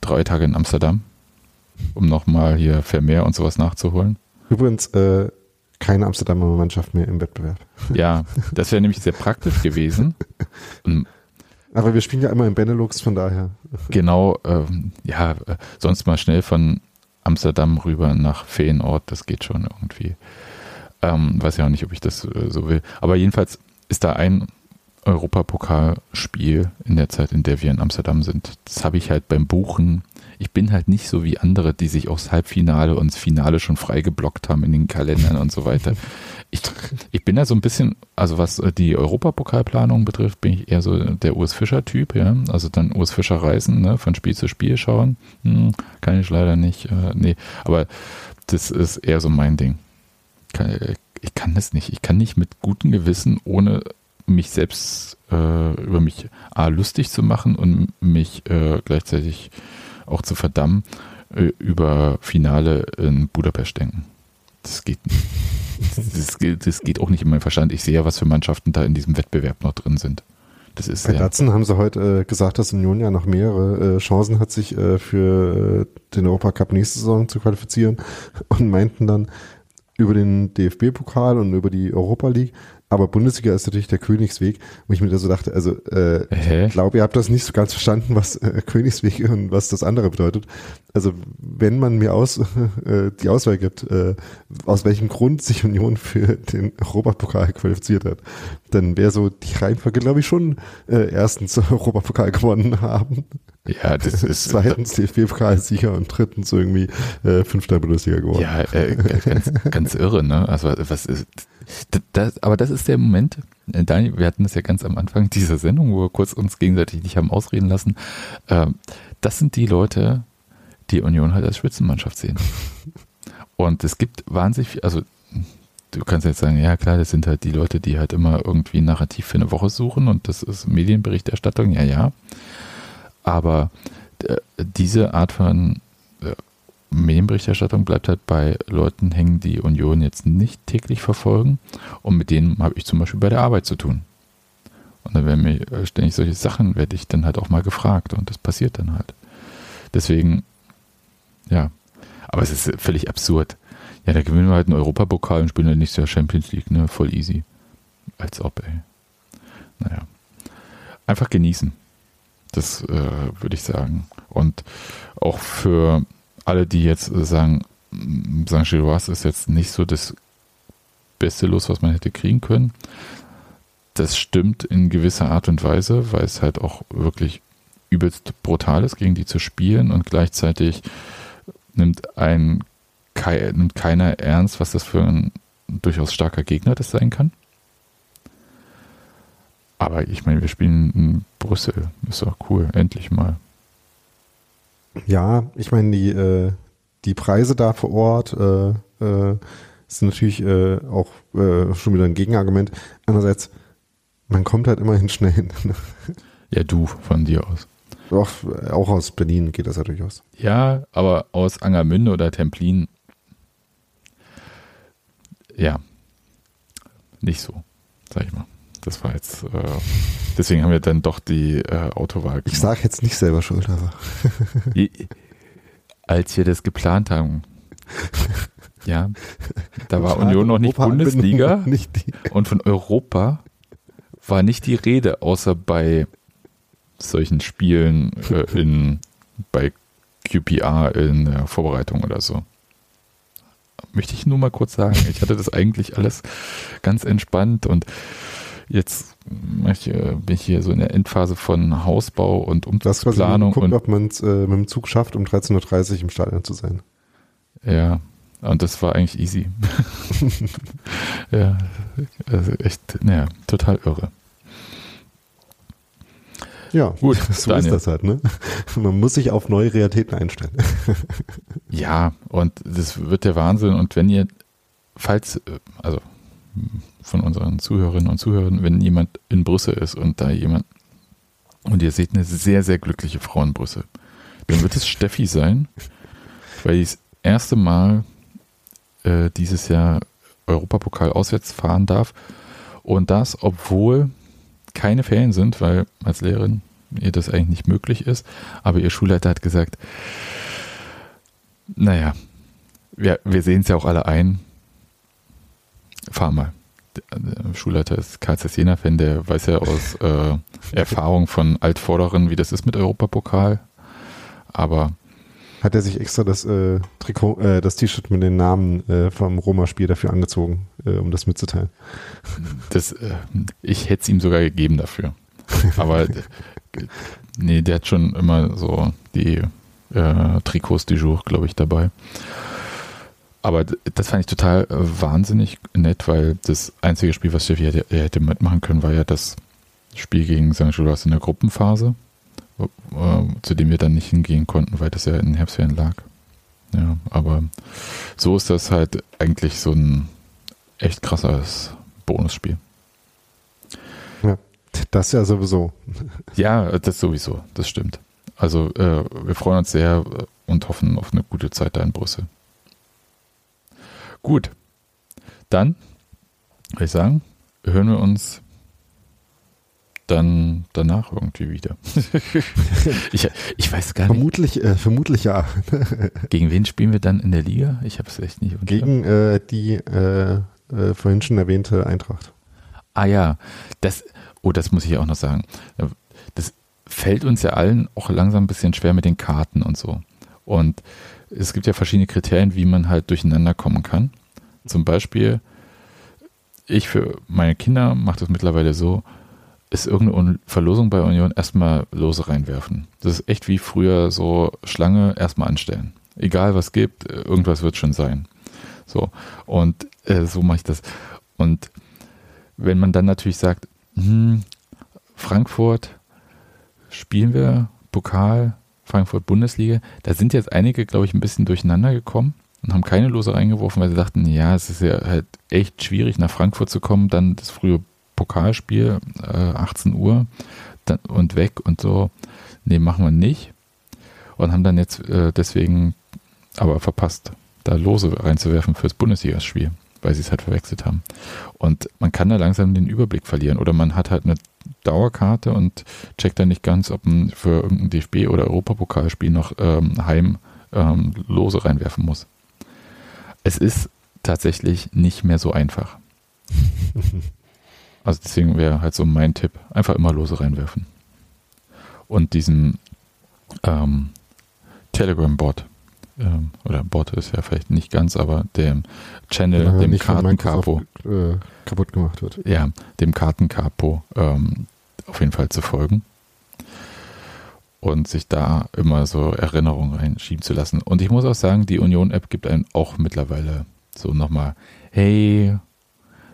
drei Tage in Amsterdam, um nochmal hier Vermeer und sowas nachzuholen. Übrigens, äh, keine Amsterdamer Mannschaft mehr im Wettbewerb. Ja, das wäre nämlich sehr praktisch gewesen. Und Aber wir spielen ja immer im Benelux, von daher. genau, ähm, ja, äh, sonst mal schnell von Amsterdam rüber nach Feenort, das geht schon irgendwie. Ähm, weiß ja auch nicht, ob ich das äh, so will. Aber jedenfalls ist da ein Europapokalspiel in der Zeit, in der wir in Amsterdam sind. Das habe ich halt beim Buchen. Ich bin halt nicht so wie andere, die sich aufs Halbfinale und das Finale schon freigeblockt haben in den Kalendern und so weiter. Ich, ich bin da so ein bisschen, also was äh, die Europapokalplanung betrifft, bin ich eher so der Urs Fischer-Typ, ja. Also dann Urs Fischer reisen, ne, von Spiel zu Spiel schauen. Hm, kann ich leider nicht, äh, nee. Aber das ist eher so mein Ding. Äh, ich kann das nicht. Ich kann nicht mit gutem Gewissen, ohne mich selbst äh, über mich A, lustig zu machen und mich äh, gleichzeitig auch zu verdammen, äh, über Finale in Budapest denken. Das geht nicht. Das, geht- das geht auch nicht in meinem Verstand. Ich sehe ja, was für Mannschaften da in diesem Wettbewerb noch drin sind. Das ist Bei ja, Datsen haben sie heute äh, gesagt, dass Union ja noch mehrere äh, Chancen hat, sich äh, für äh, den Europacup nächste Saison zu qualifizieren und meinten dann über den DFB-Pokal und über die Europa League. Aber Bundesliga ist natürlich der Königsweg, wo ich mir da so dachte, also äh, Hä? ich glaube, ihr habt das nicht so ganz verstanden, was äh, Königsweg und was das andere bedeutet. Also wenn man mir aus äh, die Auswahl gibt, äh, aus welchem Grund sich Union für den Europapokal qualifiziert hat, dann wäre so die Reihenfolge, glaube ich, schon äh, erstens Europapokal gewonnen haben, ja, das ist, zweitens DFB-Pokalsieger und drittens irgendwie äh, fünfter Bundesliga geworden. ja, äh, ganz, ganz irre, ne? Also was ist, das, aber das ist der Moment, äh, Daniel, wir hatten das ja ganz am Anfang dieser Sendung, wo wir kurz uns gegenseitig nicht haben ausreden lassen. Ähm, das sind die Leute, die Union halt als Spitzenmannschaft sehen. Und es gibt wahnsinnig, also du kannst jetzt sagen, ja klar, das sind halt die Leute, die halt immer irgendwie ein Narrativ für eine Woche suchen und das ist Medienberichterstattung, ja, ja. Aber äh, diese Art von äh, Medienberichterstattung bleibt halt bei Leuten hängen, die Union jetzt nicht täglich verfolgen und mit denen habe ich zum Beispiel bei der Arbeit zu tun. Und dann werden mir äh, ständig solche Sachen, werde ich dann halt auch mal gefragt und das passiert dann halt. Deswegen, ja, aber es ist völlig absurd. Ja, da gewinnen wir halt einen Europapokal und spielen dann nächstes Jahr Champions League, ne? Voll easy. Als ob, ey. Naja. Einfach genießen. Das äh, würde ich sagen. Und auch für alle, die jetzt sagen, St. Gilloise ist jetzt nicht so das beste Los, was man hätte kriegen können. Das stimmt in gewisser Art und Weise, weil es halt auch wirklich übelst brutal ist, gegen die zu spielen und gleichzeitig nimmt ein nimmt keiner ernst, was das für ein durchaus starker Gegner das sein kann. Aber ich meine, wir spielen in Brüssel. Ist doch cool, endlich mal. Ja, ich meine, die, äh, die Preise da vor Ort äh, äh, sind natürlich äh, auch äh, schon wieder ein Gegenargument. Andererseits, man kommt halt immerhin schnell hin. ja, du von dir aus. Auch, auch aus Berlin geht das ja durchaus. Ja, aber aus Angermünde oder Templin ja, nicht so, sag ich mal. Das war jetzt, äh, deswegen haben wir dann doch die äh, Autowahl gemacht. Ich sage jetzt nicht selber schuld, aber. Als wir das geplant haben, ja, da war Union noch nicht Europa Bundesliga nicht und von Europa war nicht die Rede, außer bei solchen Spielen äh, in, bei QPR in der Vorbereitung oder so möchte ich nur mal kurz sagen. Ich hatte das eigentlich alles ganz entspannt und jetzt ich, äh, bin ich hier so in der Endphase von Hausbau und Umzugsplanung. Guckt, ob man es äh, mit dem Zug schafft, um 13.30 Uhr im Stadion zu sein. Ja, und das war eigentlich easy. ja, also echt, naja, total irre. Ja, gut. So Daniel. ist das halt, ne? Man muss sich auf neue Realitäten einstellen. ja, und das wird der Wahnsinn. Und wenn ihr, falls, äh, also von unseren Zuhörerinnen und Zuhörern, wenn jemand in Brüssel ist und da jemand, und ihr seht eine sehr, sehr glückliche Frau in Brüssel, dann wird es Steffi sein, weil die das erste Mal äh, dieses Jahr Europapokal auswärts fahren darf. Und das, obwohl keine Ferien sind, weil als Lehrerin ihr das eigentlich nicht möglich ist. Aber ihr Schulleiter hat gesagt, naja, wir, wir sehen es ja auch alle ein. Fahr mal. Der Schulleiter ist Karl Jena-Fan, der weiß ja aus äh, Erfahrung von Altvorderen, wie das ist mit Europapokal. Aber hat er sich extra das äh, Trikot, äh, das T-Shirt mit den Namen äh, vom Roma-Spiel dafür angezogen, äh, um das mitzuteilen? Das, äh, ich hätte es ihm sogar gegeben dafür. Aber nee, der hat schon immer so die äh, Trikots du jour, glaube ich, dabei. Aber das fand ich total wahnsinnig nett, weil das einzige Spiel, was Steffi hätte, hätte mitmachen können, war ja das Spiel gegen St. Judas in der Gruppenphase äh, zu dem wir dann nicht hingehen konnten, weil das ja in den Herbstferien lag. Ja, aber so ist das halt eigentlich so ein echt krasses Bonusspiel. Ja, das ja sowieso. Ja, das sowieso, das stimmt. Also äh, wir freuen uns sehr und hoffen auf eine gute Zeit da in Brüssel. Gut, dann würde ich sagen, hören wir uns dann danach irgendwie wieder. ich, ich weiß gar vermutlich, nicht. Äh, vermutlich ja. Gegen wen spielen wir dann in der Liga? Ich habe es echt nicht. Gegen äh, die äh, äh, vorhin schon erwähnte Eintracht. Ah ja, das, oh, das muss ich auch noch sagen. Das fällt uns ja allen auch langsam ein bisschen schwer mit den Karten und so. Und es gibt ja verschiedene Kriterien, wie man halt durcheinander kommen kann. Zum Beispiel, ich für meine Kinder mache das mittlerweile so, ist irgendeine Verlosung bei Union erstmal Lose reinwerfen. Das ist echt wie früher so Schlange erstmal anstellen. Egal was gibt, irgendwas wird schon sein. So. Und äh, so mache ich das. Und wenn man dann natürlich sagt, hm, Frankfurt spielen wir Pokal, Frankfurt Bundesliga, da sind jetzt einige, glaube ich, ein bisschen durcheinander gekommen und haben keine Lose reingeworfen, weil sie dachten, ja, es ist ja halt echt schwierig, nach Frankfurt zu kommen, dann das frühe Pokalspiel, äh, 18 Uhr dann, und weg und so. Nee, machen wir nicht. Und haben dann jetzt äh, deswegen aber verpasst, da Lose reinzuwerfen fürs Bundesligaspiel, weil sie es halt verwechselt haben. Und man kann da langsam den Überblick verlieren oder man hat halt eine Dauerkarte und checkt dann nicht ganz, ob man für irgendein DFB- oder Europapokalspiel noch ähm, heim ähm, Lose reinwerfen muss. Es ist tatsächlich nicht mehr so einfach. Also deswegen wäre halt so mein Tipp, einfach immer Lose reinwerfen. Und diesen ähm, Telegram-Bot, ähm, oder Bot ist ja vielleicht nicht ganz, aber dem Channel, Solange dem Microsoft, äh, kaputt gemacht wird. ja, dem Kartencapo ähm, auf jeden Fall zu folgen. Und sich da immer so Erinnerungen reinschieben zu lassen. Und ich muss auch sagen, die Union-App gibt einem auch mittlerweile so nochmal, hey,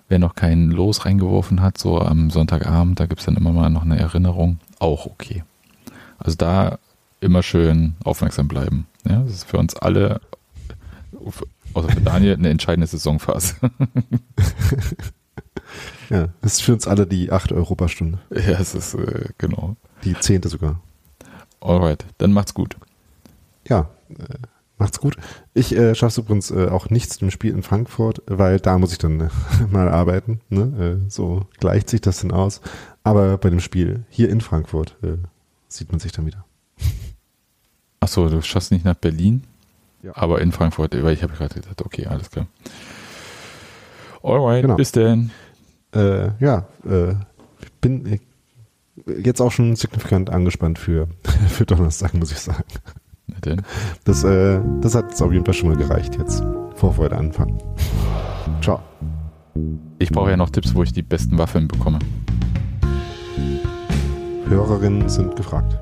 wer noch keinen Los reingeworfen hat, so am Sonntagabend, da gibt es dann immer mal noch eine Erinnerung, auch okay. Also da immer schön aufmerksam bleiben. Ja, das ist für uns alle, außer für Daniel, eine entscheidende Saisonphase. Ja, das ist für uns alle die achte Europastunde. ja, es ist, äh, genau. Die zehnte sogar. Alright, dann macht's gut. Ja, äh, macht's gut. Ich äh, schaffe übrigens äh, auch nichts im Spiel in Frankfurt, weil da muss ich dann äh, mal arbeiten. Ne? Äh, so gleicht sich das dann aus. Aber bei dem Spiel hier in Frankfurt äh, sieht man sich dann wieder. Achso, du schaffst nicht nach Berlin, Ja. aber in Frankfurt, weil ich habe gerade gedacht, okay, alles klar. Alright, Genau. bis denn. Äh, ja, äh, bin jetzt auch schon signifikant angespannt für, für Donnerstag, muss ich sagen. Denn? Das, äh, das hat es auf jeden Fall schon mal gereicht jetzt. Vorfreude anfangen. Ciao. Ich brauche ja noch Tipps, wo ich die besten Waffeln bekomme. Hörerinnen sind gefragt.